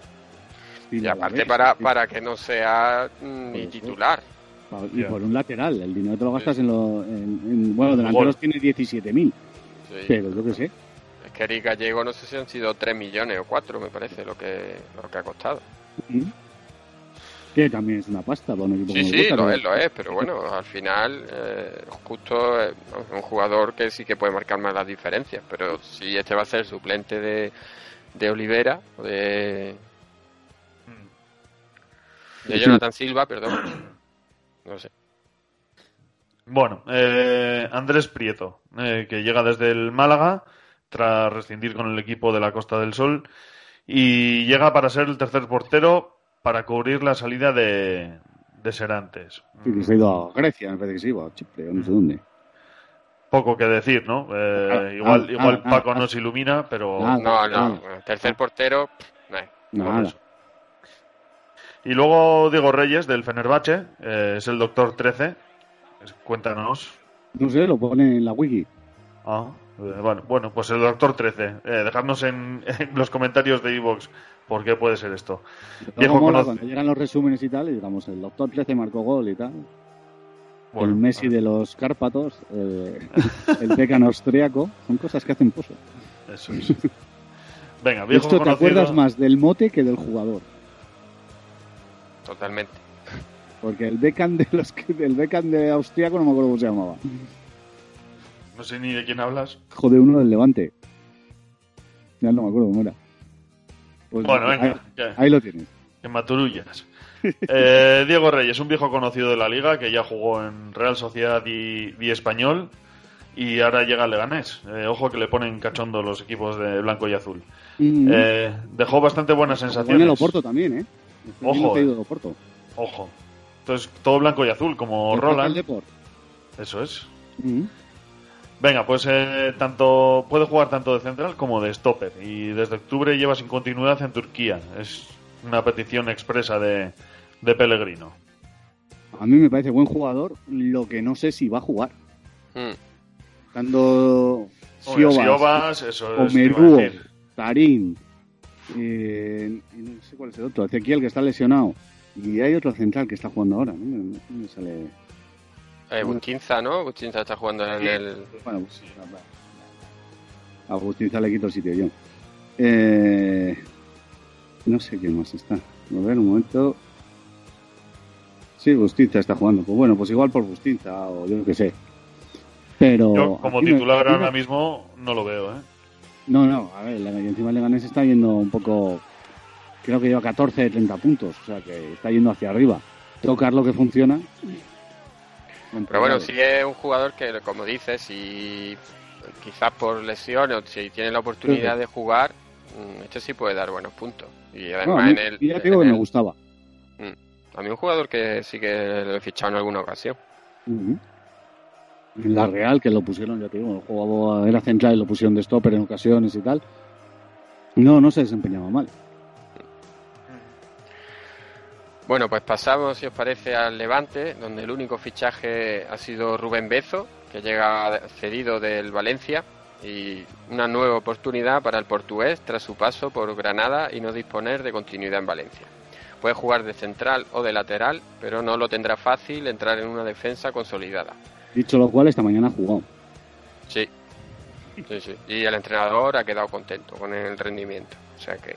Speaker 3: Y aparte para, para que no sea mm, ni
Speaker 5: eso.
Speaker 3: titular.
Speaker 5: Y por un lateral, el dinero te lo gastas en, lo, en, en- Bueno,
Speaker 4: Gol.
Speaker 5: delanteros tiene 17.000,
Speaker 3: Sí.
Speaker 5: pero yo qué sé.
Speaker 3: Es que Eric Gallego no sé si han sido 3 millones o 4, me parece, lo que, lo que ha costado.
Speaker 5: Mm. Que también es una pasta para un equipo
Speaker 3: Sí,
Speaker 5: como el
Speaker 3: sí, lo es, lo es, pero bueno, al final, eh, justo es un jugador que sí que puede marcar más las diferencias, pero si este va a ser suplente de, de Olivera, o de, de. Jonathan Silva, perdón, no sé.
Speaker 4: Bueno, eh, Andrés Prieto, eh, que llega desde el Málaga tras rescindir con el equipo de la Costa del Sol y llega para ser el tercer portero para cubrir la salida de, de Serantes.
Speaker 5: Sí, que se ha ido a Grecia, me parece que se iba, a Chipre, o no sé dónde.
Speaker 4: Poco que decir, ¿no? Eh,
Speaker 5: Ah,
Speaker 4: igual
Speaker 5: ah,
Speaker 4: igual
Speaker 5: ah,
Speaker 4: Paco
Speaker 5: ah.
Speaker 4: nos ilumina, pero...
Speaker 5: Nada.
Speaker 3: No, no,
Speaker 5: ah.
Speaker 3: tercer portero, pff, nah.
Speaker 5: Nada.
Speaker 4: Y luego Diego Reyes del Fenerbahce, eh, es el Doctor 13. Es- Cuéntanos.
Speaker 5: No sé, lo pone en la wiki.
Speaker 4: Ah, eh, bueno, bueno, pues el Doctor 13. Eh, dejadnos en, en los comentarios de Evox por qué puede ser esto. Viejo
Speaker 5: mola cuando llegan los resúmenes y tal, y digamos, el doctor 13 marcó gol y tal.
Speaker 4: Bueno,
Speaker 5: el Messi de los Cárpatos, eh, el Becan austriaco, son cosas que hacen pozo.
Speaker 4: Eso es. Venga, viejo
Speaker 5: Esto te
Speaker 4: conocido-
Speaker 5: acuerdas más del mote que del jugador.
Speaker 3: totalmente.
Speaker 5: Porque el Beckham de los del Beckham de austriaco no me acuerdo cómo se llamaba.
Speaker 4: No sé ni de quién hablas.
Speaker 5: Joder, uno del Levante. Ya no me acuerdo cómo era. Pues
Speaker 4: Bueno,
Speaker 5: ahí,
Speaker 4: venga, ya.
Speaker 5: ahí lo tienes.
Speaker 4: En Maturullas. Eh, Diego Reyes, un viejo conocido de la liga que ya jugó en Real Sociedad y, y Español y ahora llega al Leganés. Eh, ojo que le ponen cachondo los equipos de blanco y azul.
Speaker 5: Mm.
Speaker 4: Eh, dejó bastante buenas
Speaker 5: Jugó en
Speaker 4: sensaciones.
Speaker 5: el Oporto también, ¿eh?
Speaker 4: Ojo,
Speaker 5: Ojo,
Speaker 4: eh.
Speaker 5: el Oporto.
Speaker 4: Ojo. Entonces, todo blanco y azul, como
Speaker 5: El
Speaker 4: Roland. Eso es.
Speaker 5: Mm.
Speaker 4: Venga, pues eh, tanto puede jugar tanto de central como de stopper. Y desde octubre lleva sin continuidad en Turquía. Es una petición expresa de, de Pellegrino.
Speaker 5: a mí me parece buen jugador, lo que no sé si va a jugar.
Speaker 3: Mm.
Speaker 4: Hombre,
Speaker 5: Siobas,
Speaker 4: decir.
Speaker 5: Tarín, eh, y no sé cuál es el otro, Ezequiel que está lesionado. Y hay otro central que está jugando ahora, ¿no? me- no me sale...
Speaker 3: Eh, Bustinza, ¿no? Bustinza está jugando en el...
Speaker 5: Bueno, pues, a Agustín le quito el sitio yo. Eh, no sé quién más está. A ver, un momento. Sí, Bustinza está jugando. Pues bueno, pues igual por Bustinza o yo qué sé. Pero.
Speaker 4: Yo, como titular ahora mismo, no lo veo, ¿eh?
Speaker 5: No, no, a ver, la- y encima el Leganés está yendo un poco. Creo que lleva 14 de 30 puntos. O sea que está yendo hacia arriba. Tocar lo que funciona.
Speaker 3: Pero bueno, sí es un jugador que, como dices, si quizás por lesión o si tiene la oportunidad
Speaker 5: Sí.
Speaker 3: de jugar, mm, este sí puede dar buenos puntos. Y
Speaker 5: No,
Speaker 3: además
Speaker 5: a mí-
Speaker 3: en el... en
Speaker 5: que me gustaba.
Speaker 3: Mm. A mí un jugador que sí que lo he fichado en alguna ocasión.
Speaker 5: En la Real, que lo pusieron, ya te digo, jugaba, era central y lo pusieron de stopper en ocasiones y tal. No, no se desempeñaba mal.
Speaker 3: Bueno, pues pasamos, si os parece, al Levante, donde el único fichaje ha sido Rubén Bezo, que llega cedido del Valencia, y una nueva oportunidad para el portugués tras su paso por Granada y no disponer de continuidad en Valencia. Puede jugar de central o de lateral, pero no lo tendrá fácil entrar en una defensa consolidada.
Speaker 5: Dicho lo cual, esta mañana jugado.
Speaker 3: Sí, sí, sí. Y el entrenador ha quedado contento con el rendimiento. O sea que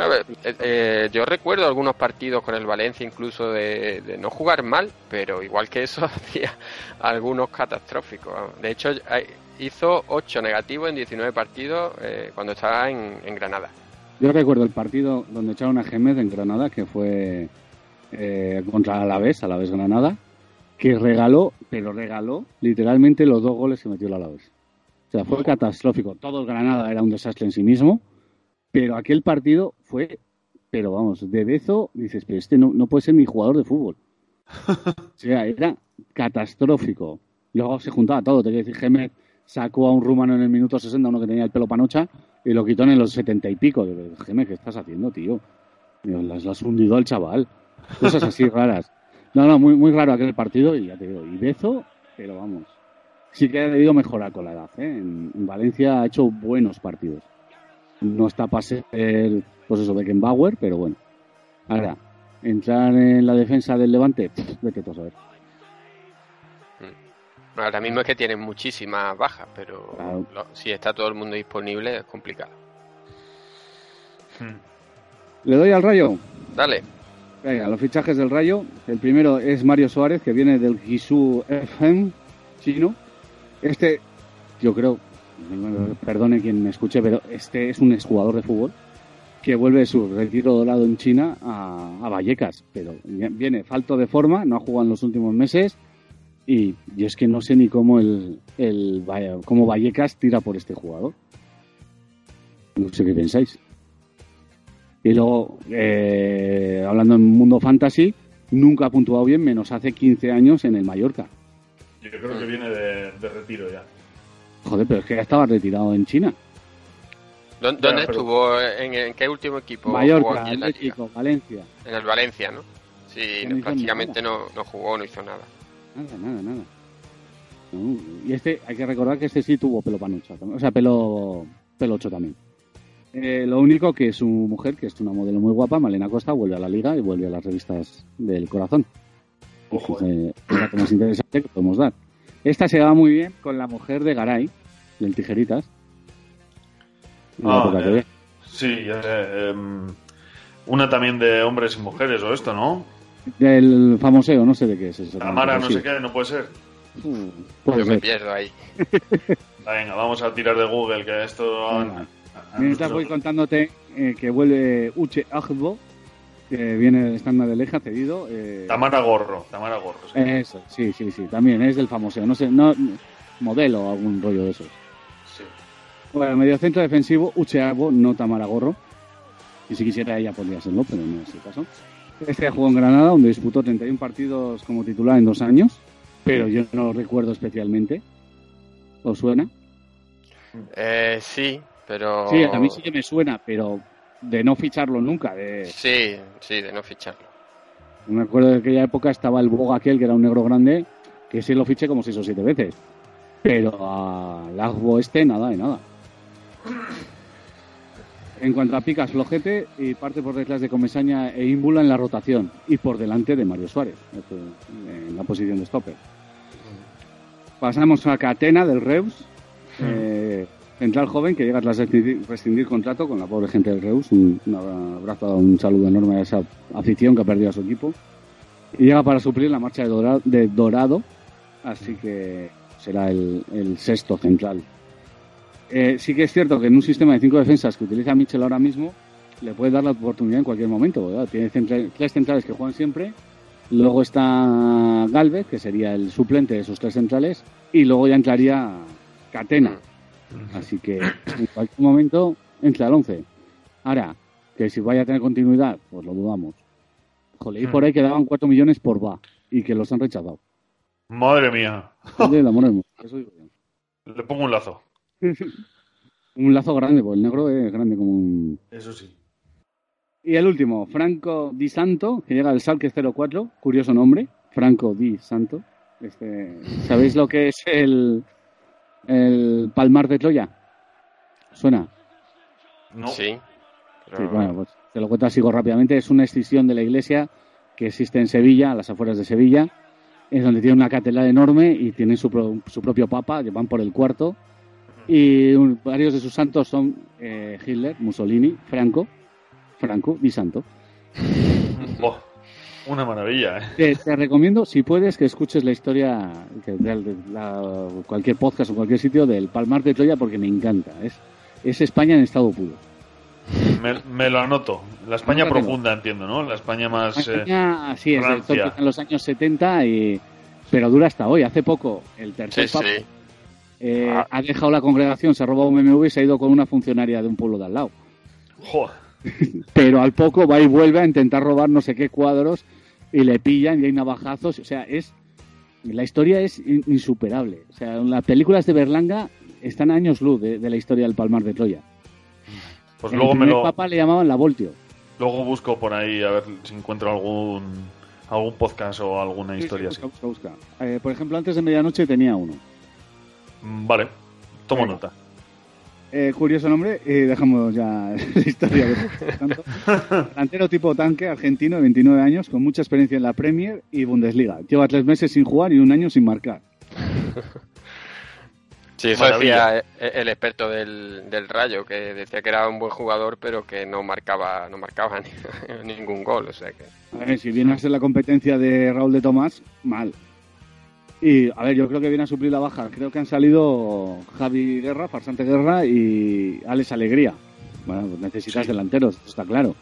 Speaker 3: A ver, eh, eh, yo recuerdo algunos partidos con el Valencia incluso de, de no jugar mal, pero igual que eso hacía algunos catastróficos. De hecho, hizo 8 negativos en 19 partidos eh, cuando estaba en, en Granada.
Speaker 5: Yo recuerdo el partido donde echaron a Gémez en Granada, que fue eh, contra Alavés, Alavés Granada, que regaló, pero regaló literalmente los dos goles que metió el Alavés. O sea, fue catastrófico. Todo el Granada era un desastre en sí mismo, pero aquel partido fue, pero vamos, de bezo, dices, pero este no, no puede ser ni jugador de fútbol. O sea, era catastrófico. Luego se juntaba todo, te quiero decir, Gémez sacó a un rumano en el minuto 60, uno que tenía el pelo panocha, y lo quitó en los 70 y pico. Gémez, ¿qué estás haciendo, tío? Digo, las, las has hundido al chaval. Cosas así raras. No, no, muy, muy raro aquel partido, y ya te digo, y Bezo, pero vamos. Sí que ha debido mejorar con la edad, ¿eh? En, en Valencia ha hecho buenos partidos. No está para ser, pues eso, Beckenbauer, pero bueno. Ahora, entrar en la defensa del Levante, pff, vete tú a saber.
Speaker 3: Ahora mismo es que tienen muchísimas bajas, pero
Speaker 5: Claro.
Speaker 3: lo- si está todo el mundo disponible es complicado.
Speaker 5: ¿Le doy al Rayo?
Speaker 3: Dale.
Speaker 5: Venga, los fichajes del Rayo. El primero es Mario Suárez, que viene del Guizhou FM chino. Este, yo creo, perdone quien me escuche, pero este es un exjugador de fútbol que vuelve su retiro dorado en China a, Vallecas. Pero viene falto de forma, no ha jugado en los últimos meses. Y, y es que no sé ni cómo el, el cómo Vallecas tira por este jugador. No sé qué pensáis. Y luego, eh, hablando en mundo fantasy, nunca ha puntuado bien, menos hace 15 años en el Mallorca.
Speaker 4: Yo creo que viene de, de retiro ya.
Speaker 5: Joder, pero es que ya estaba retirado en China.
Speaker 3: ¿Dó- ¿Dónde
Speaker 4: pero-
Speaker 3: estuvo? ¿En, en qué último equipo jugó
Speaker 5: Mallorca,
Speaker 3: aquí en?
Speaker 5: Atlético, Valencia.
Speaker 3: En el Valencia, ¿no? Sí,
Speaker 5: no
Speaker 3: prácticamente no, no jugó, no hizo nada.
Speaker 5: Nada, nada, nada. No, y este, hay que recordar que este sí tuvo pelo panocha, también, o sea, pelo, pelo ocho también. Eh, lo único que su mujer, que es una modelo muy guapa, Malena Costa, vuelve a la liga y vuelve a las revistas del corazón.
Speaker 4: Ojo,
Speaker 5: Eh, es la que más interesante que podemos dar. Esta se va muy bien con la mujer de Garay, del Tijeritas.
Speaker 4: Ah, eh, sí, ya sé. em, una también de hombres y mujeres o esto, ¿no?
Speaker 5: Del famoseo, no sé de qué es eso.
Speaker 4: Tamara, no sé qué, no puede ser.
Speaker 5: Puede
Speaker 3: Yo me pierdo ahí.
Speaker 4: Venga, vamos a tirar de Google, que esto...
Speaker 5: Mientras voy contándote eh, que vuelve Uche Agbo, que viene del estándar de Leja cedido. eh,
Speaker 4: Tamara Gorro, Tamara Gorro. sí.
Speaker 5: Eso, sí, sí, sí, también es del famoseo. No sé, no, modelo o algún rollo de esos.
Speaker 4: Sí.
Speaker 5: Bueno, mediocentro defensivo, Uche Agbo, no Tamara Gorro. Y si quisiera ella podría serlo, pero no es el caso. Este jugó en Granada, donde disputó 31 partidos como titular en dos años, pero yo no lo recuerdo especialmente. ¿Os suena?
Speaker 3: Eh, sí, pero...
Speaker 5: Sí, a mí sí que me suena, pero de no ficharlo nunca, de...
Speaker 3: Sí, sí, de no ficharlo.
Speaker 5: Me acuerdo de aquella época estaba el Boga aquel, que era un negro grande, que sí lo fiché como seis o siete veces. Pero a Lagbo este, nada de nada. En cuanto a picas, flojete y parte por detrás de Comesaña e Ímbula en la rotación y por delante de Mario Suárez en la posición de stopper. Pasamos a Catena del Reus, eh, central joven que llega tras rescindir, contrato con la pobre gente del Reus. Un, abrazo, un saludo enorme a esa afición que ha perdido a su equipo. Y llega para suplir la marcha de Dorado, así que será el, sexto central. Eh, sí que es cierto que en un sistema de cinco defensas que utiliza Mitchell ahora mismo, le puede dar la oportunidad en cualquier momento. ¿verdad? Tiene tres centrales que juegan siempre. Luego está Galvez, que sería el suplente de esos tres centrales. Y luego ya entraría Catena. Así que en cualquier momento entra al 11. Ahora, que si vaya a tener continuidad, pues lo dudamos. Joder, y por ahí que daban 4 millones por va y que los han rechazado.
Speaker 4: Madre mía. Le pongo un lazo.
Speaker 5: un lazo grande, pues el negro es grande como un...
Speaker 4: Eso sí.
Speaker 5: Y el último, Franco Di Santo, que llega del Salque 04, curioso nombre, Franco Di Santo. Este, ¿Sabéis lo que es el, el Palmar de Troya? ¿Suena?
Speaker 4: No.
Speaker 3: Sí.
Speaker 5: Sí, bueno, pues te lo cuento así rápidamente. Es una escisión de la iglesia que existe en Sevilla, a las afueras de Sevilla, es donde tiene una catedral enorme y tienen su, pro- su propio papa, que van por el cuarto. Y un- varios de sus santos son eh, Hitler, Mussolini, Franco, Franco Di Santo.
Speaker 4: Buah, una maravilla, ¿eh?
Speaker 5: Te, te recomiendo, si puedes, que escuches la historia, que de- de la- cualquier podcast o cualquier sitio del Palmar de Troya, porque me encanta. Es, es España en estado puro.
Speaker 4: Me, me lo anoto. La España
Speaker 5: Anótatelo.
Speaker 4: profunda, entiendo, ¿no? La España más... eh,
Speaker 5: España, así es,
Speaker 4: Francia.
Speaker 5: en los años 70, y, pero dura hasta hoy. Hace poco, el tercer
Speaker 3: Sí,
Speaker 5: papa
Speaker 3: sí.
Speaker 5: eh,
Speaker 4: Ah.
Speaker 5: ha dejado la congregación, se ha robado un BMW y se ha ido con una funcionaria de un pueblo de al lado.
Speaker 4: joder.
Speaker 5: Pero al poco va y vuelve a intentar robar no sé qué cuadros y le pillan y hay navajazos. O sea, es la historia es in- insuperable. O sea, las películas de Berlanga están a años luz de, de la historia del Palmar de Troya.
Speaker 4: Pues luego me lo...
Speaker 5: papa le llamaban la Voltio.
Speaker 4: Luego busco por ahí a ver si encuentro algún algún podcast o alguna historia así.
Speaker 5: Busca, busca, busca. Eh, por ejemplo, antes de medianoche tenía uno.
Speaker 4: Mm, Vale, tomo
Speaker 5: Venga.
Speaker 4: nota.
Speaker 5: Eh, curioso nombre, y dejamos ya la historia. de tanto. Delantero tipo tanque, argentino de 29 años, con mucha experiencia en la Premier y Bundesliga. Lleva tres meses sin jugar y un año sin marcar.
Speaker 3: Sí, eso
Speaker 4: Maravilla.
Speaker 3: decía eh, el experto del, del Rayo, que decía que era un buen jugador, pero que no marcaba no marcaba ni- ningún gol. O sea que
Speaker 5: A ver, si viene a ser la competencia de Raúl de Tomás, mal. Y, a ver, yo creo que viene a suplir la baja. Creo que han salido Javi Guerra, Farsante Guerra y Alex Alegría. Bueno, pues necesitas delanteros, está claro.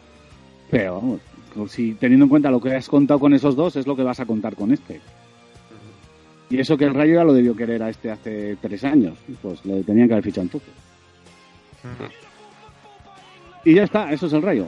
Speaker 5: Pero, vamos, pues si teniendo en cuenta lo que has contado con esos dos, es lo que vas a contar con este. Y eso que el Rayo ya lo debió querer a este hace tres años. Pues le tenían que haber fichado un poco. Y ya está, eso es el Rayo.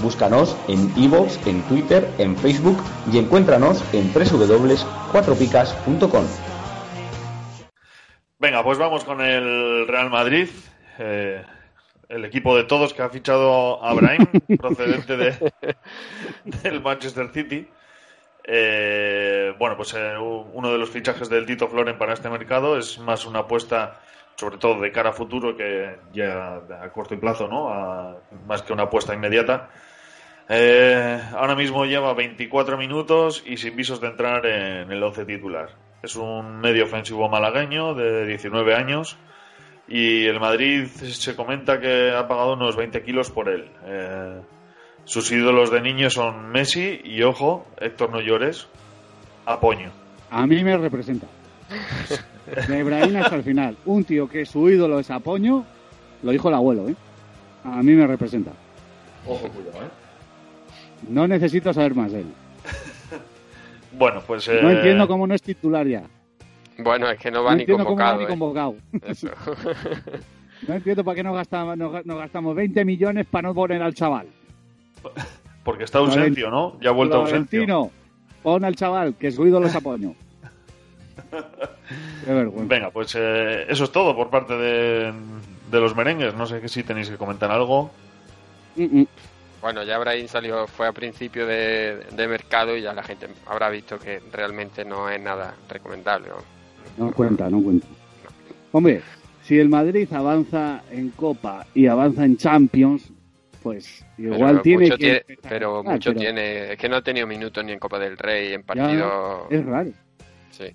Speaker 10: Búscanos en iVoox, en Twitter, en Facebook y encuéntranos en www.cuatropicas.com.
Speaker 4: Venga, pues vamos con el Real Madrid. eh, el equipo de todos que ha fichado a Brahim, procedente de, del Manchester City. Eh, bueno, pues eh, uno de los fichajes del Tito Floren para este mercado es más una apuesta, sobre todo de cara a futuro, que ya a corto plazo, ¿no? A- más que una apuesta inmediata. Eh, ahora mismo lleva 24 minutos y sin visos de entrar en el 11 titular. Es un medio ofensivo malagueño de 19 años y el Madrid se comenta que ha pagado unos 20 kilos por él. Eh, sus ídolos de niño son Messi y, ojo, Héctor No Llores, Apoño.
Speaker 5: A mí me representa. De Ibrahim hasta el final. Un tío que su ídolo es Apoño, lo dijo el abuelo, ¿eh? A mí me representa.
Speaker 4: Ojo, cuidado, ¿eh?
Speaker 5: No necesito saber más de él.
Speaker 4: Bueno, pues...
Speaker 5: No
Speaker 4: eh,
Speaker 5: entiendo cómo no es titular ya.
Speaker 3: Bueno, es que no
Speaker 5: No
Speaker 3: va ni
Speaker 5: entiendo cómo va
Speaker 3: convocado.
Speaker 5: ni
Speaker 3: ¿eh?
Speaker 5: convocado.
Speaker 3: Eso.
Speaker 5: No entiendo para qué nos gastamos, nos, nos gastamos 20 millones para no poner al chaval.
Speaker 4: Porque está Ausencio, ¿no? Ya ha vuelto Ausencio.
Speaker 5: Valentino, pon al chaval, que su ídolo es apoño.
Speaker 4: Venga, pues eh, eso es todo por parte de, de los merengues. No sé que si tenéis que comentar algo.
Speaker 5: Mm,
Speaker 3: Bueno, ya Brahim salió, fue a principio de, de mercado y ya la gente habrá visto que realmente no es nada recomendable. ¿no?
Speaker 5: No cuenta, no cuenta. Hombre, si el Madrid avanza en Copa y avanza en Champions, pues igual
Speaker 3: pero
Speaker 5: tiene
Speaker 3: mucho
Speaker 5: que...
Speaker 3: tiene, pero mucho
Speaker 5: pero
Speaker 3: tiene, es que no ha tenido minutos ni en Copa del Rey, en
Speaker 5: ya
Speaker 3: partido.
Speaker 5: Es raro.
Speaker 3: Sí.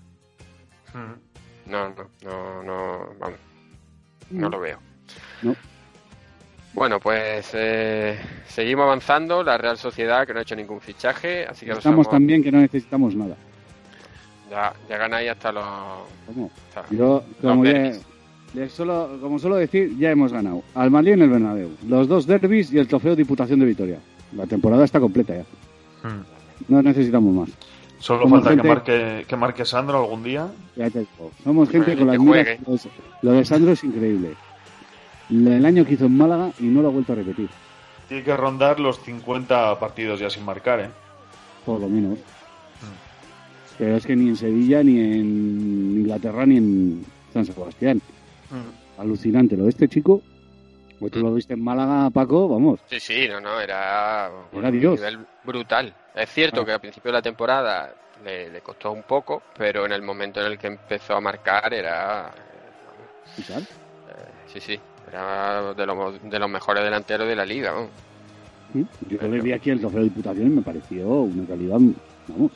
Speaker 3: No, no, no, no, vamos, no lo veo.
Speaker 5: No.
Speaker 3: Bueno, pues eh, seguimos avanzando. La Real Sociedad que no ha hecho ningún fichaje, así que
Speaker 5: Estamos bien que no necesitamos nada.
Speaker 3: ya, ya ganáis hasta los.
Speaker 5: ¿Cómo?
Speaker 3: hasta
Speaker 5: Yo,
Speaker 3: los
Speaker 5: como, ya- solo, como suelo decir, ya hemos ganado. Al Madrid en el Bernabéu, los dos derbis y el trofeo Diputación de Vitoria. La temporada está completa ya. No necesitamos más.
Speaker 4: Solo
Speaker 5: Somos
Speaker 4: falta
Speaker 5: gente-
Speaker 4: que marque, que marque Sandro algún día.
Speaker 5: Ya te digo, Somos gente con las miras.
Speaker 4: juegue.
Speaker 5: Lo de- Sandro es increíble. El año que hizo en Málaga y no lo ha vuelto a repetir,
Speaker 4: Tiene que rondar los 50 partidos ya sin marcar, ¿eh?
Speaker 5: por lo menos. Pero es que ni en Sevilla, ni en Inglaterra, ni en San Sebastián. Alucinante lo de este chico. Pues tú lo viste en Málaga, Paco, vamos.
Speaker 3: Sí, sí, no, no, era
Speaker 5: Era Dios.
Speaker 3: nivel brutal. Es cierto
Speaker 5: Ah.
Speaker 3: que al principio de la temporada le, le costó un poco, pero en el momento en el que empezó a marcar era.
Speaker 5: ¿Y tal?
Speaker 3: eh, sí, sí, era de los, de los mejores delanteros de la liga.
Speaker 5: ¿Mm? Yo le vi aquí el trofeo de Diputación y me pareció una calidad, vamos.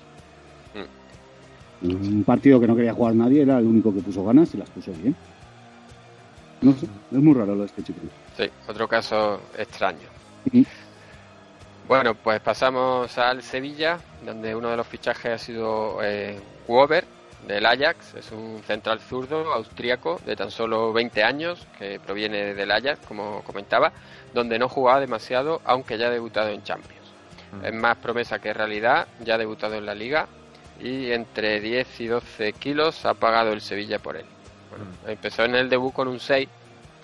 Speaker 5: Un partido que no quería jugar nadie, era el único que puso ganas y las puso bien. No sé, es muy raro lo de este chico.
Speaker 3: Sí, otro caso extraño. Bueno, pues pasamos al Sevilla, donde uno de los fichajes ha sido eh, Wober, del Ajax. Es un central zurdo austriaco de tan solo 20 años, que proviene del Ajax, como comentaba, donde no jugaba demasiado, aunque ya ha debutado en Champions. Es más promesa que realidad, ya ha debutado en la Liga y entre 10 y 12 kilos ha pagado el Sevilla por él. Bueno, empezó en el debut con un 6,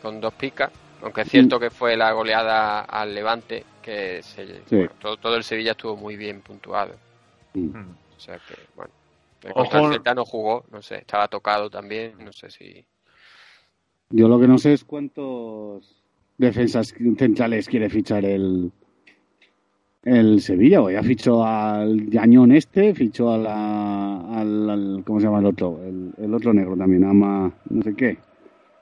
Speaker 3: con dos picas, aunque es cierto que fue la goleada al Levante, que se,
Speaker 5: Sí.
Speaker 3: bueno, todo, todo el Sevilla estuvo muy bien puntuado.
Speaker 5: Mm.
Speaker 3: O sea que, bueno, el no jugó, no sé, estaba tocado también, no sé si...
Speaker 5: Yo lo que no sé es cuántos defensas centrales quiere fichar el, el Sevilla. O ya fichó al Yañón este, fichó a la, al, al- ¿Cómo se llama el otro? El, el otro negro también, Ama. No sé qué.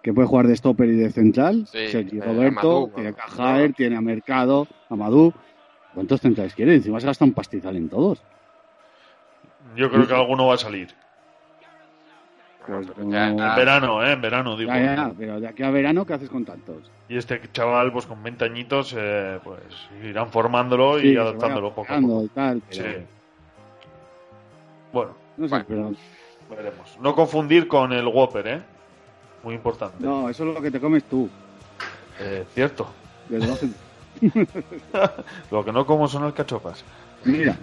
Speaker 5: Que puede jugar de stopper y de central.
Speaker 3: Sí,
Speaker 5: Sergio
Speaker 3: eh,
Speaker 5: Roberto,
Speaker 3: Amadou,
Speaker 5: tiene a
Speaker 3: ¿no?
Speaker 5: Cajaer, tiene a Mercado, Amadou. ¿Cuántos centrales quiere? Encima se gasta un pastizal en todos.
Speaker 4: Yo creo que alguno va a salir.
Speaker 5: Pues,
Speaker 4: En verano, ¿eh? En verano, digo.
Speaker 5: Ya, ya, ya, pero de aquí a verano, ¿qué haces con tantos?
Speaker 4: Y este chaval, pues con 20 añitos, eh, pues irán formándolo
Speaker 5: Sí,
Speaker 4: y adaptándolo poco a poco.
Speaker 5: y tal,
Speaker 4: Sí. Bueno,
Speaker 5: No sé, pero
Speaker 4: veremos. No confundir con el Whopper, ¿eh? Muy importante.
Speaker 5: no, eso es lo que te comes tú.
Speaker 4: Eh, cierto.
Speaker 5: Desde
Speaker 4: Lo que no como son alcachofas.
Speaker 5: Mira,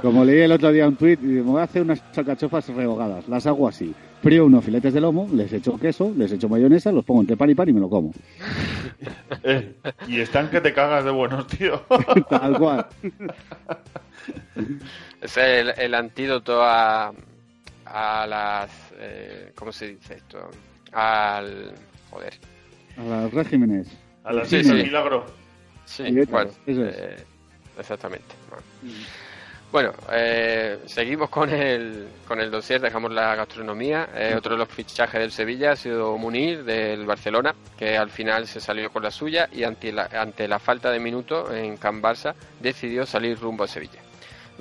Speaker 5: como leí el otro día un tuit, me voy a hacer unas alcachofas rehogadas. Las hago así. Frío unos filetes de lomo, les echo queso, les echo mayonesa, los pongo entre pan y pan y me lo como.
Speaker 4: Eh, y están que te cagas de buenos, tío.
Speaker 5: Tal cual.
Speaker 3: Es el, el antídoto a, a las... eh, ¿Cómo se dice esto? Al... Joder.
Speaker 5: A los regímenes.
Speaker 4: A las
Speaker 3: Sí, sí.
Speaker 4: milagro.
Speaker 3: Sí, bueno,
Speaker 5: eso es.
Speaker 3: eh, exactamente. Bueno, Bueno, eh, seguimos con el, con el dossier, dejamos la gastronomía. Eh, otro de los fichajes del Sevilla ha sido Munir, del Barcelona, que al final se salió con la suya y ante la, ante la falta de minutos en Can Barça decidió salir rumbo a Sevilla.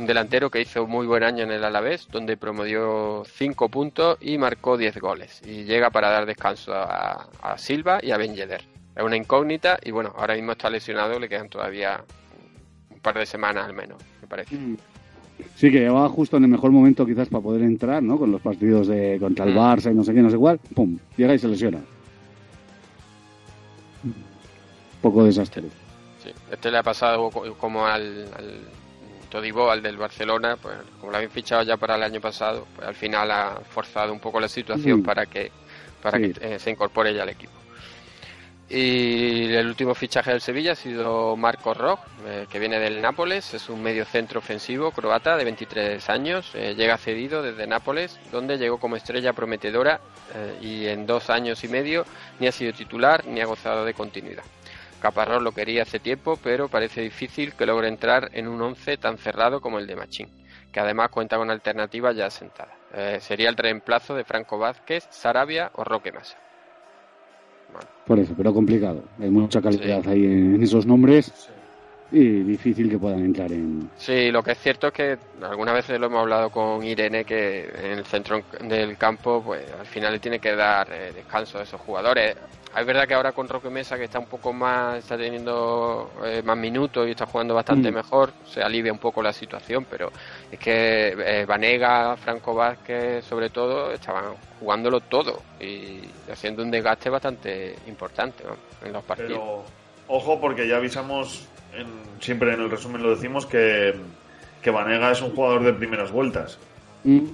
Speaker 3: Un delantero que hizo muy buen año en el Alavés, donde promovió 5 puntos y marcó 10 goles. Y llega para dar descanso a, a Silva y a Ben Yedder. Es una incógnita y bueno, ahora mismo está lesionado, le quedan todavía un par de semanas al menos, me parece.
Speaker 5: Sí, que llevaba justo en el mejor momento quizás para poder entrar, ¿no? Con los partidos de contra el
Speaker 3: Mm.
Speaker 5: Barça y no sé qué, no sé cuál. Pum, llega y se lesiona. Poco desastre.
Speaker 3: Sí, este le ha pasado co- como al, al Todibo, al del Barcelona, pues como lo habían fichado ya para el año pasado, pues al final ha forzado un poco la situación
Speaker 5: Mm.
Speaker 3: para que para
Speaker 5: Sí.
Speaker 3: que eh, se incorpore ya al equipo. Y el último fichaje del Sevilla ha sido Marco Roch, eh, que viene del Nápoles, es un medio centro ofensivo croata de 23 años, eh, llega cedido desde Nápoles, donde llegó como estrella prometedora eh, y en dos años y medio ni ha sido titular ni ha gozado de continuidad. Caparrós lo quería hace tiempo, pero parece difícil que logre entrar en un once tan cerrado como el de Machín, que además cuenta con alternativas ya asentadas. Eh, sería el reemplazo de Franco Vázquez, Sarabia o Roque Massa.
Speaker 5: Por eso, pero complicado. Hay mucha calidad ahí en esos nombres y difícil que puedan entrar en.
Speaker 3: Sí, lo que es cierto es que algunas veces lo hemos hablado con Irene que en el centro del campo pues al final le tiene que dar eh, descanso a esos jugadores. Es verdad que ahora con Roque Mesa que está un poco más, está teniendo eh, más minutos y está jugando bastante
Speaker 5: Mm.
Speaker 3: mejor, se alivia un poco la situación, pero es que eh, Vanega, Franco Vázquez sobre todo estaban jugándolo todo y haciendo un desgaste bastante importante ¿no? en los partidos.
Speaker 4: Pero ojo porque ya avisamos, en- siempre en el resumen lo decimos, que, que Vanega es un jugador de primeras vueltas.
Speaker 5: Mm.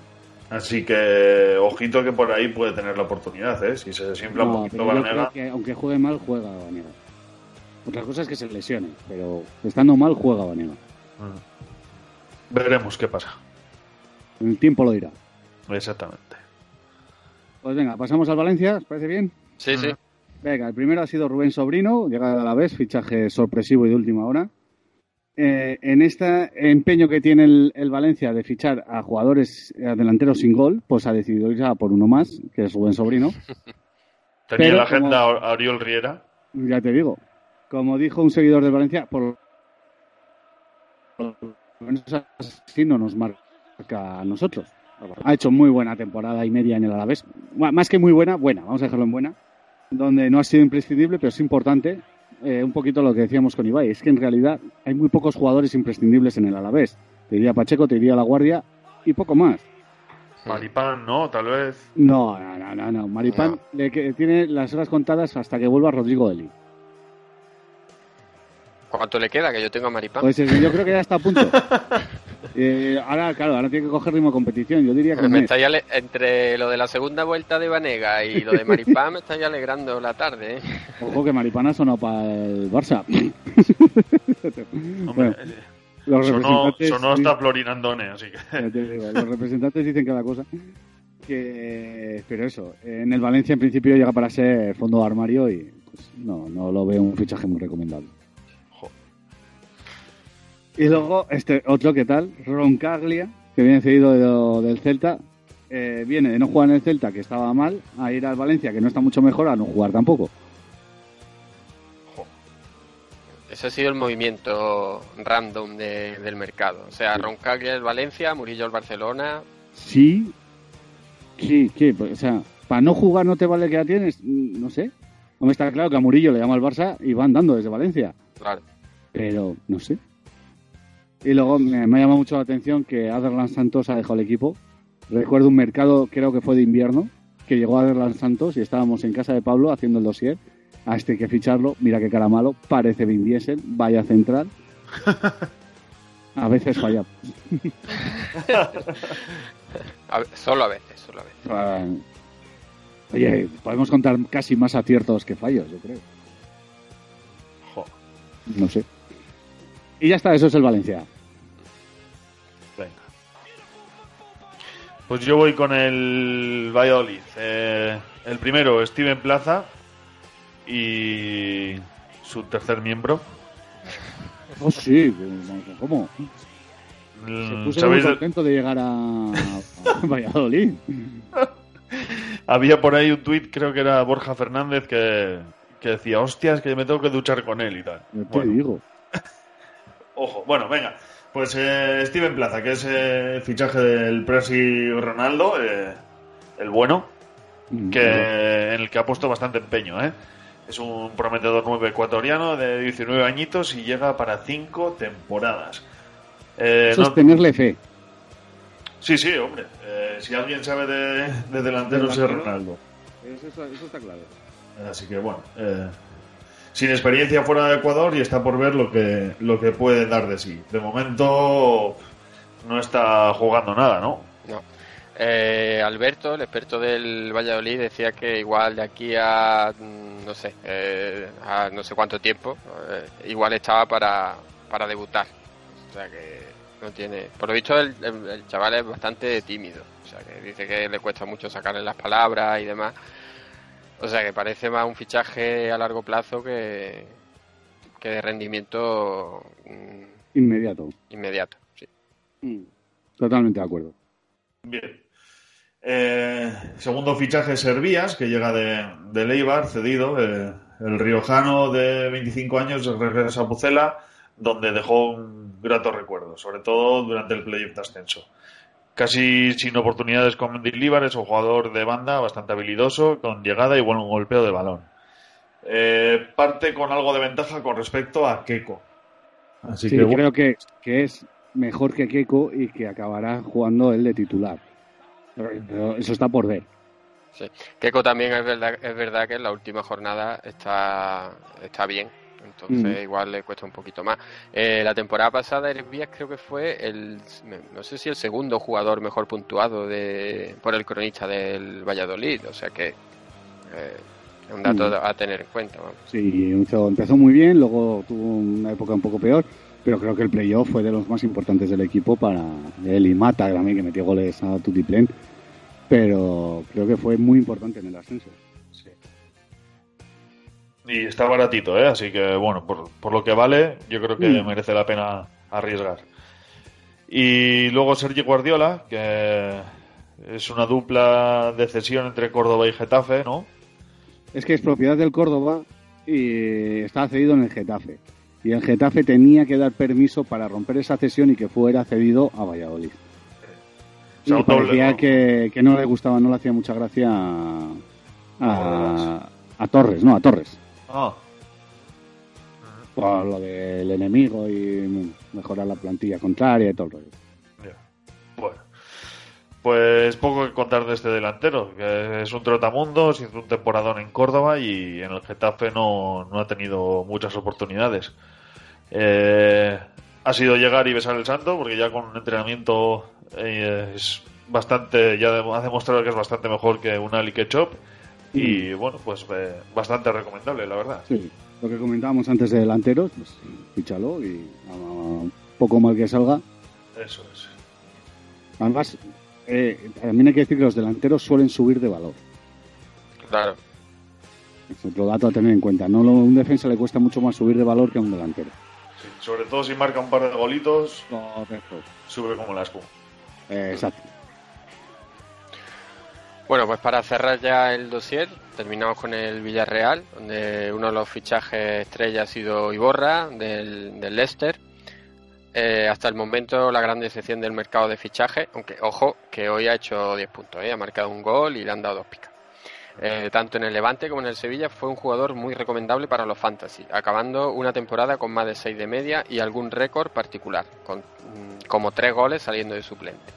Speaker 4: Así que ojito que por ahí puede tener la oportunidad, ¿eh? Si se desinfla un
Speaker 5: No,
Speaker 4: poquito
Speaker 5: pero yo
Speaker 4: Vanega.
Speaker 5: que aunque juegue mal, juega Vanega. Otra cosa es que se lesione, pero estando mal, juega Vanega.
Speaker 4: Veremos qué pasa.
Speaker 5: El tiempo lo dirá.
Speaker 4: Exactamente.
Speaker 5: Pues venga, pasamos al Valencia, ¿os parece bien?
Speaker 3: Sí, sí.
Speaker 5: Venga, el primero ha sido Rubén Sobrino, llega a la vez, fichaje sorpresivo y de última hora. Eh, en este empeño que tiene el, el Valencia de fichar a jugadores delanteros sin gol, pues ha decidido ir a por uno más, que es Rubén Sobrino.
Speaker 4: Tenía
Speaker 5: Pero
Speaker 4: la agenda
Speaker 5: como-
Speaker 4: a Oriol Riera.
Speaker 5: Ya te digo, como dijo un seguidor del Valencia, por lo menos así no nos marca a nosotros. Ha hecho muy buena temporada y media en el Alavés. Más que muy buena, buena, vamos a dejarlo en buena. Donde no ha sido imprescindible, pero es importante. eh, un poquito lo que decíamos con Ibai, es que en realidad hay muy pocos jugadores imprescindibles en el Alavés. Te diría Pacheco, te diría La Guardia y poco más.
Speaker 4: Maripán, ¿no? Tal vez.
Speaker 5: No, no, no, no, no. Maripán le que- tiene las horas contadas hasta que vuelva Rodrigo Eli.
Speaker 3: ¿Cuánto le queda? Que yo tengo a Maripán.
Speaker 5: Pues eh, yo creo que ya está a punto. Eh, ahora, claro, ahora tiene que coger ritmo de competición. Yo diría que
Speaker 3: Me estáis ale- entre lo de la segunda vuelta de Vanega y lo de Maripán me estáis alegrando la tarde. ¿eh?
Speaker 5: Ojo que Maripán ha sonado para el Barça.
Speaker 4: Hombre,
Speaker 5: Bueno, los
Speaker 4: sonó,
Speaker 5: representantes
Speaker 4: sonó hasta Florinandone, así que.
Speaker 5: Ya digo, los representantes dicen cada cosa. Que, pero eso, en el Valencia en principio llega para ser fondo de armario y pues, no, no lo veo un fichaje muy recomendable. Y luego este otro, ¿qué tal? Roncaglia, que viene cedido de- del Celta. eh, viene de no jugar en el Celta, que estaba mal, a ir al Valencia, que no está mucho mejor, a no jugar tampoco.
Speaker 3: Ese ha sido el movimiento random de- del mercado. O sea, Roncaglia el Valencia, Murillo el Barcelona.
Speaker 5: Sí, sí, ¿qué? Pues, o sea, para no jugar no te vale que ya tienes, Mm, no sé. Hombre, está claro que a Murillo le llama al Barça y va andando desde Valencia,
Speaker 3: Claro.
Speaker 5: pero no sé. Y luego me, me ha llamado mucho la atención que Aderlan Santos ha dejado el equipo. Recuerdo un mercado, creo que fue de invierno, que llegó Aderlan Santos y estábamos en casa de Pablo haciendo el dossier. A este hay que ficharlo, mira qué cara malo, parece Vin Diesel, vaya central. A veces falla.
Speaker 3: A solo a veces, solo a veces.
Speaker 5: Ah, Oye, podemos contar casi más aciertos que fallos, yo creo. No sé. Y ya está, eso es el Valencia.
Speaker 4: Venga. Pues yo voy con el Valladolid. Eh, el primero, Steven Plaza. Y su tercer miembro.
Speaker 5: Oh, sí, ¿cómo? Se
Speaker 4: Mm,
Speaker 5: puso
Speaker 4: ¿Sabéis?
Speaker 5: muy contento de llegar a, a Valladolid.
Speaker 4: Había por ahí un tuit, creo que era Borja Fernández, que, que decía, hostias, que me tengo que duchar con él y tal.
Speaker 5: Yo te
Speaker 4: Bueno,
Speaker 5: digo.
Speaker 4: Ojo, bueno, venga. Pues eh, Steven Plaza, que es eh, el fichaje del Presi Ronaldo, eh, el bueno, que en el que ha puesto bastante empeño, ¿eh? Es un prometedor nuevo ecuatoriano de 19 añitos y llega para 5 temporadas. Eh,
Speaker 5: Eso
Speaker 4: no-
Speaker 5: es tenerle fe.
Speaker 4: Sí, sí, hombre. Eh, si alguien sabe de, de delanteros es. Ronaldo.
Speaker 5: Eso, eso está claro.
Speaker 4: Así que bueno. Sin experiencia fuera de Ecuador y está por ver lo que, lo que puede dar de sí. De momento no está jugando nada, ¿no?
Speaker 3: No. Eh, Alberto, el experto del Valladolid, decía que igual de aquí a mm, no sé, eh, a no sé cuánto tiempo, eh, igual estaba para, para debutar. O sea que no tiene. Por lo visto, el, el- el chaval es bastante tímido. O sea que dice que le cuesta mucho sacarle las palabras y demás. O sea que parece más un fichaje a largo plazo que, que de rendimiento mm,
Speaker 5: Inmediato.
Speaker 3: inmediato. Sí.
Speaker 5: Totalmente de acuerdo.
Speaker 4: Bien. Eh, segundo fichaje Servías, que llega de, de Leibar, cedido. eh, el riojano de 25 años regresa a Pucela, donde dejó un grato recuerdo, sobre todo durante el playoff de ascenso. Casi sin oportunidades con Mendilibar, es un jugador de banda bastante habilidoso, con llegada y buen golpeo de balón. Eh, parte con algo de ventaja con respecto a Keco. Así
Speaker 5: sí,
Speaker 4: que,
Speaker 5: creo que, que es mejor que Keiko y que acabará jugando él de titular. Pero, pero eso está por ver.
Speaker 3: Sí. Keiko también es verdad, es verdad que en la última jornada está, está bien. Entonces
Speaker 5: Mm.
Speaker 3: igual le cuesta un poquito más. Eh, la temporada pasada Eres Vías creo que fue el, no sé si el segundo jugador mejor puntuado de, por el cronista del Valladolid. O sea que eh, es un dato a tener en cuenta. vamos.
Speaker 5: Sí, empezó, empezó muy bien, luego tuvo una época un poco peor, pero creo que el playoff fue de los más importantes del equipo para él y Mata también, que metió goles a Tutiplén, pero creo que fue muy importante en el ascenso.
Speaker 4: Y está baratito, ¿eh? Así que, bueno, por, por lo que vale, yo creo que
Speaker 5: Mm.
Speaker 4: merece la pena arriesgar. Y luego Sergio Guardiola, que es una dupla de cesión entre Córdoba y Getafe, ¿no?
Speaker 5: Es que es propiedad del Córdoba y está cedido en el Getafe. Y el Getafe tenía que dar permiso para romper esa cesión y que fuera cedido a Valladolid. Y parecía
Speaker 4: ¿no?
Speaker 5: que, que no le gustaba, no le hacía mucha gracia a, a, a Torres, no, a Torres.
Speaker 4: Ah,
Speaker 5: Por lo del enemigo y mejorar la plantilla contraria y todo el rollo.
Speaker 4: bueno. Pues poco que contar de este delantero, que es un trotamundos, hizo un temporadón en Córdoba y en el Getafe no, no ha tenido muchas oportunidades. Eh, ha sido llegar y besar el santo, porque ya con un entrenamiento eh, es bastante, ya ha demostrado que es bastante mejor que un Ali Ketchup y bueno, pues eh, bastante recomendable, la verdad.
Speaker 5: Sí, lo que comentábamos antes de delanteros, pues fíchalo y a- a- poco mal que salga.
Speaker 4: Eso es.
Speaker 5: Además, eh, también hay que decir que los delanteros suelen subir de valor.
Speaker 3: Claro.
Speaker 5: Es otro dato a tener en cuenta. No, a un defensa le cuesta mucho más subir de valor que a un delantero.
Speaker 4: Sí, sobre todo si marca un par de golitos,
Speaker 5: Correcto.
Speaker 4: sube como la espuma.
Speaker 5: Eh, exacto.
Speaker 3: Bueno, pues para cerrar ya el dossier, terminamos con el Villarreal, donde uno de los fichajes estrella ha sido Iborra, del, del Leicester. Eh, hasta el momento la gran decepción del mercado de fichajes, aunque ojo que hoy ha hecho 10 puntos, ¿eh? ha marcado un gol y le han dado dos picas. Eh, tanto en el Levante como en el Sevilla fue un jugador muy recomendable para los fantasy, acabando una temporada con más de 6 de media y algún récord particular, con mm, como 3 goles saliendo de suplente.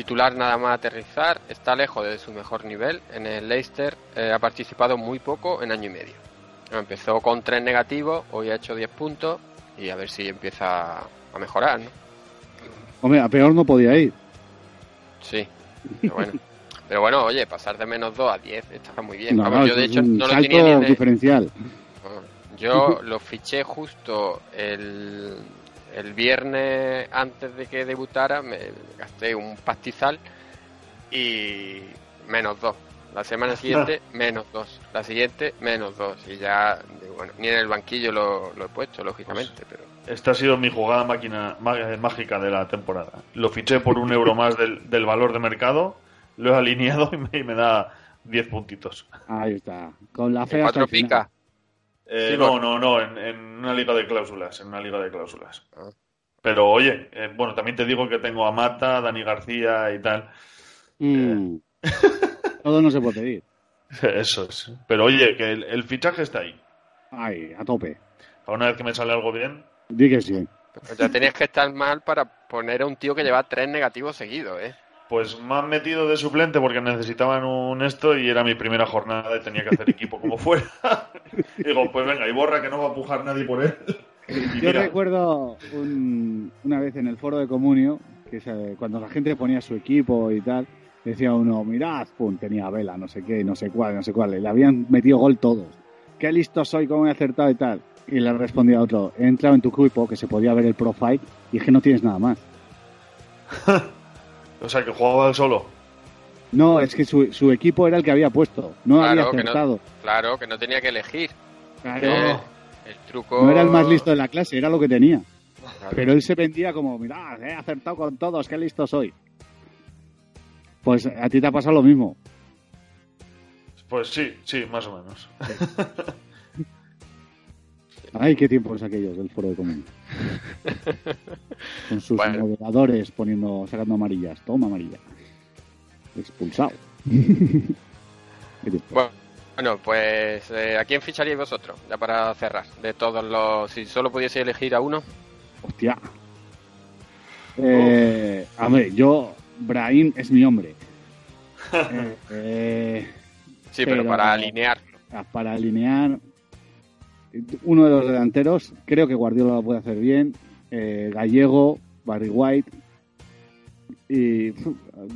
Speaker 3: Titular nada más aterrizar, está lejos de su mejor nivel. En el Leicester eh, ha participado muy poco en año y medio. Empezó con 3 negativos, hoy ha hecho 10 puntos y a ver si empieza a mejorar, ¿no?
Speaker 5: Hombre, a peor no podía ir.
Speaker 3: Sí, pero bueno. Pero bueno, oye, pasar de menos 2 a 10 está muy bien.
Speaker 5: No,
Speaker 3: yo de hecho no lo tenía ni el-
Speaker 5: diferencial.
Speaker 3: Yo lo fiché justo el, el viernes antes de que debutara, me gasté un pastizal y menos dos. La semana siguiente, menos dos. La siguiente, menos dos. Y ya, bueno, ni en el banquillo lo, lo he puesto, lógicamente, pero
Speaker 4: Esta ha sido mi jugada máquina má- mágica de la temporada. Lo fiché por un euro más del, del valor de mercado, lo he alineado y me, y me da 10 puntitos.
Speaker 5: Ahí está. Con la fe
Speaker 3: cuatro pica.
Speaker 4: Eh,
Speaker 3: Sí,
Speaker 4: no, no, no, en, en una liga de cláusulas, en una liga de cláusulas. Pero oye, eh, bueno, también te digo que tengo a Mata, Dani García y tal.
Speaker 5: Mm. Todo no se puede pedir.
Speaker 4: Eso es. Pero oye, que el, el fichaje está ahí.
Speaker 5: Ay, a tope.
Speaker 4: A una vez que me sale algo bien,
Speaker 5: Di que sí.
Speaker 3: Pues ya tenías que estar mal para poner a un tío que lleva tres negativos seguidos, ¿eh?
Speaker 4: Pues me han metido de suplente porque necesitaban un esto y era mi primera jornada y tenía que hacer equipo como fuera. Y digo, pues venga, y borra que no va a pujar nadie por él. Y
Speaker 5: Yo
Speaker 4: mira,
Speaker 5: recuerdo un- una vez en el foro de Comunio, que se- cuando la gente ponía su equipo y tal, decía uno, mirad, pum, tenía vela, no sé qué, no sé cuál, no sé cuál, y le habían metido gol todos. Qué listo soy, cómo he acertado y tal. Y le respondía otro, he entrado en tu equipo, que se podía ver el profile, y es que no tienes nada más.
Speaker 4: o sea, que jugaba él solo.
Speaker 5: No, es que su, su equipo era el que había puesto, no había
Speaker 3: que,
Speaker 5: acertado.
Speaker 3: no, claro, que no tenía que elegir.
Speaker 5: Claro.
Speaker 3: Que el truco...
Speaker 5: No era el más listo de la clase, era lo que tenía.
Speaker 3: Claro.
Speaker 5: Pero él se vendía como, mirad, he acertado con todos, qué listo soy. Pues a ti te ha pasado lo mismo.
Speaker 4: Pues sí, sí, más o menos.
Speaker 5: Ay, qué tiempos aquellos del foro de comunidad. Con sus
Speaker 3: Bueno.
Speaker 5: moderadores poniendo, sacando amarillas. Toma amarilla. Expulsado.
Speaker 3: Bueno, pues eh, ¿a quién ficharíais vosotros? Ya para cerrar. De todos los... Si solo pudiese elegir a uno.
Speaker 5: Hostia. Eh, a ver, yo, Brahim es mi hombre. Eh, eh,
Speaker 3: Sí, pero, para alinear.
Speaker 5: Ah, Para alinear, uno de los delanteros, creo que Guardiola lo puede hacer bien. eh, Gallego, Barry White. Y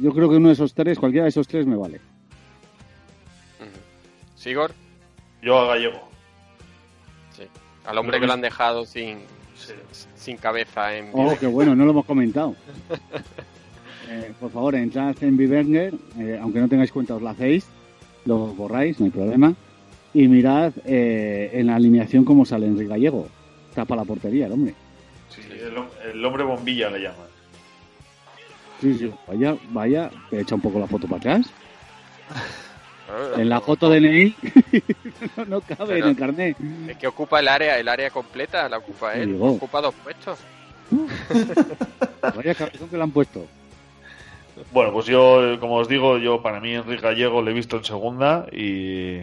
Speaker 5: yo creo que uno de esos tres, cualquiera de esos tres me vale.
Speaker 3: Sigor,
Speaker 4: Yo a Gallego.
Speaker 3: sí. Al hombre que lo han dejado sin, sin cabeza en...
Speaker 5: Oh, qué bueno, no lo hemos comentado. Eh, por favor, entrad en Biberger, eh, aunque no tengáis cuenta, os la hacéis, lo borráis, no hay problema. Y mirad eh, en la alineación cómo sale Enrique Gallego. Tapa la portería, el hombre.
Speaker 4: Sí, el, el hombre bombilla le llaman.
Speaker 5: Sí, sí. Vaya, vaya, te echa un poco la foto para atrás. En la foto de DNI no, no cabe
Speaker 3: Pero-
Speaker 5: en el carnet.
Speaker 3: Es que ocupa el área, el área completa, la ocupa él.
Speaker 5: Digo.
Speaker 3: Ocupa dos puestos.
Speaker 5: Vaya cabezón que le han puesto.
Speaker 4: Bueno, pues yo, como os digo, yo para mí Enrique Gallego le he visto en segunda y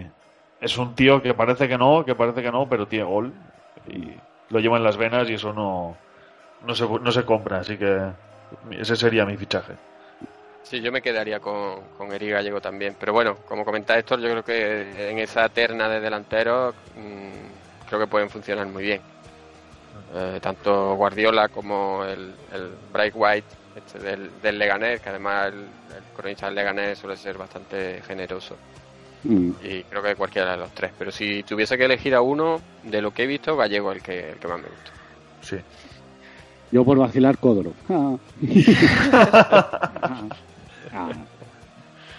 Speaker 4: es un tío que parece que no, que parece que no, pero tiene gol y lo lleva en las venas y eso no, no, se, no se compra, así que ese sería mi fichaje.
Speaker 3: Sí, yo me quedaría con, con Eric Gallego también. Pero bueno, como comenta Héctor, yo creo que en esa terna de delanteros mm, creo que pueden funcionar muy bien. Eh, tanto Guardiola como el, el Bright White este del, del Leganés, que además el, el cronista del Leganés suele ser bastante generoso.
Speaker 5: Mm.
Speaker 3: Y creo que cualquiera de los tres. Pero si tuviese que elegir a uno, de lo que he visto, Gallego es el que, el que más me gusta.
Speaker 4: Sí.
Speaker 5: Yo por vacilar Codro. Ah. Ah.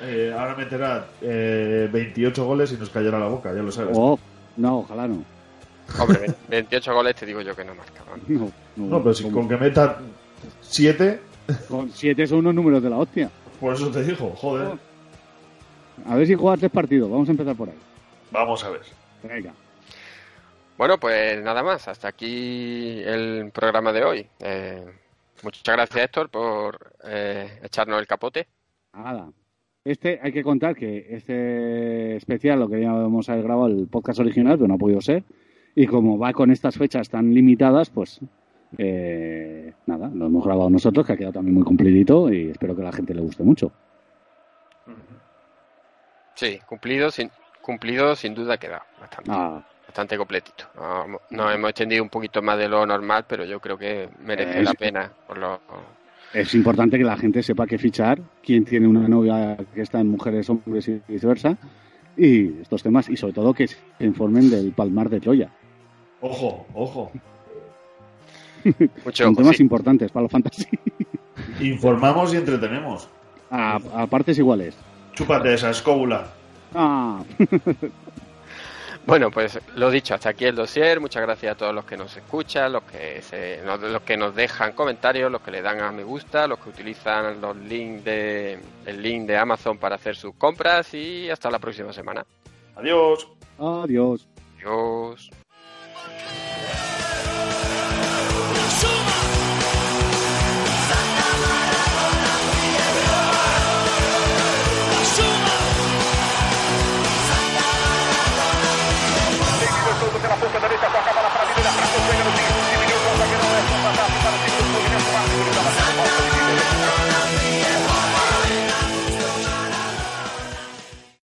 Speaker 4: Eh, ahora meterá eh, 28 goles y nos callará la boca, ya lo sabes.
Speaker 5: Oh, no, ojalá no.
Speaker 3: Hombre, 28 goles te digo yo que no marcaban.
Speaker 5: No, no,
Speaker 4: No, pero si
Speaker 5: ¿cómo?
Speaker 4: con que meta 7,
Speaker 5: Con siete son unos números de la hostia.
Speaker 4: por eso te digo, joder.
Speaker 5: A ver si juega tres partidos. Vamos a empezar por ahí.
Speaker 4: Vamos a ver.
Speaker 5: Venga.
Speaker 3: Bueno, pues nada más. Hasta aquí el programa de hoy. Eh, muchas gracias, Héctor, por eh, echarnos el capote.
Speaker 5: Nada. Este, hay que contar que este especial lo queríamos haber grabado el podcast original, pero no ha podido ser. Y como va con estas fechas tan limitadas, pues eh, nada, lo hemos grabado nosotros, que ha quedado también muy cumplidito y espero que a la gente le guste mucho.
Speaker 3: Sí, cumplido sin, cumplido sin duda queda bastante,
Speaker 5: Ah,
Speaker 3: bastante completito. No- Nos hemos extendido un poquito más de lo normal, pero yo creo que merece
Speaker 5: Es-
Speaker 3: la pena. Por lo,
Speaker 5: es importante que la gente sepa qué fichar, quién tiene una novia que está en mujeres, hombres y viceversa, y estos temas, y sobre todo que se informen del Palmar de Troya.
Speaker 4: Ojo, ojo.
Speaker 3: mucho
Speaker 5: Son
Speaker 3: ojo,
Speaker 5: temas
Speaker 3: sí.
Speaker 5: importantes para los fantasy.
Speaker 4: Informamos y entretenemos.
Speaker 5: A, a partes iguales.
Speaker 4: Chúpate esa escóbula.
Speaker 5: Ah.
Speaker 3: Bueno, pues lo dicho, hasta aquí el dossier. Muchas gracias a todos los que nos escuchan, los que se, los que nos dejan comentarios, los que le dan a me gusta, los que utilizan los links de el link de Amazon para hacer sus compras y hasta la próxima semana.
Speaker 4: Adiós.
Speaker 5: Adiós.
Speaker 3: Adiós.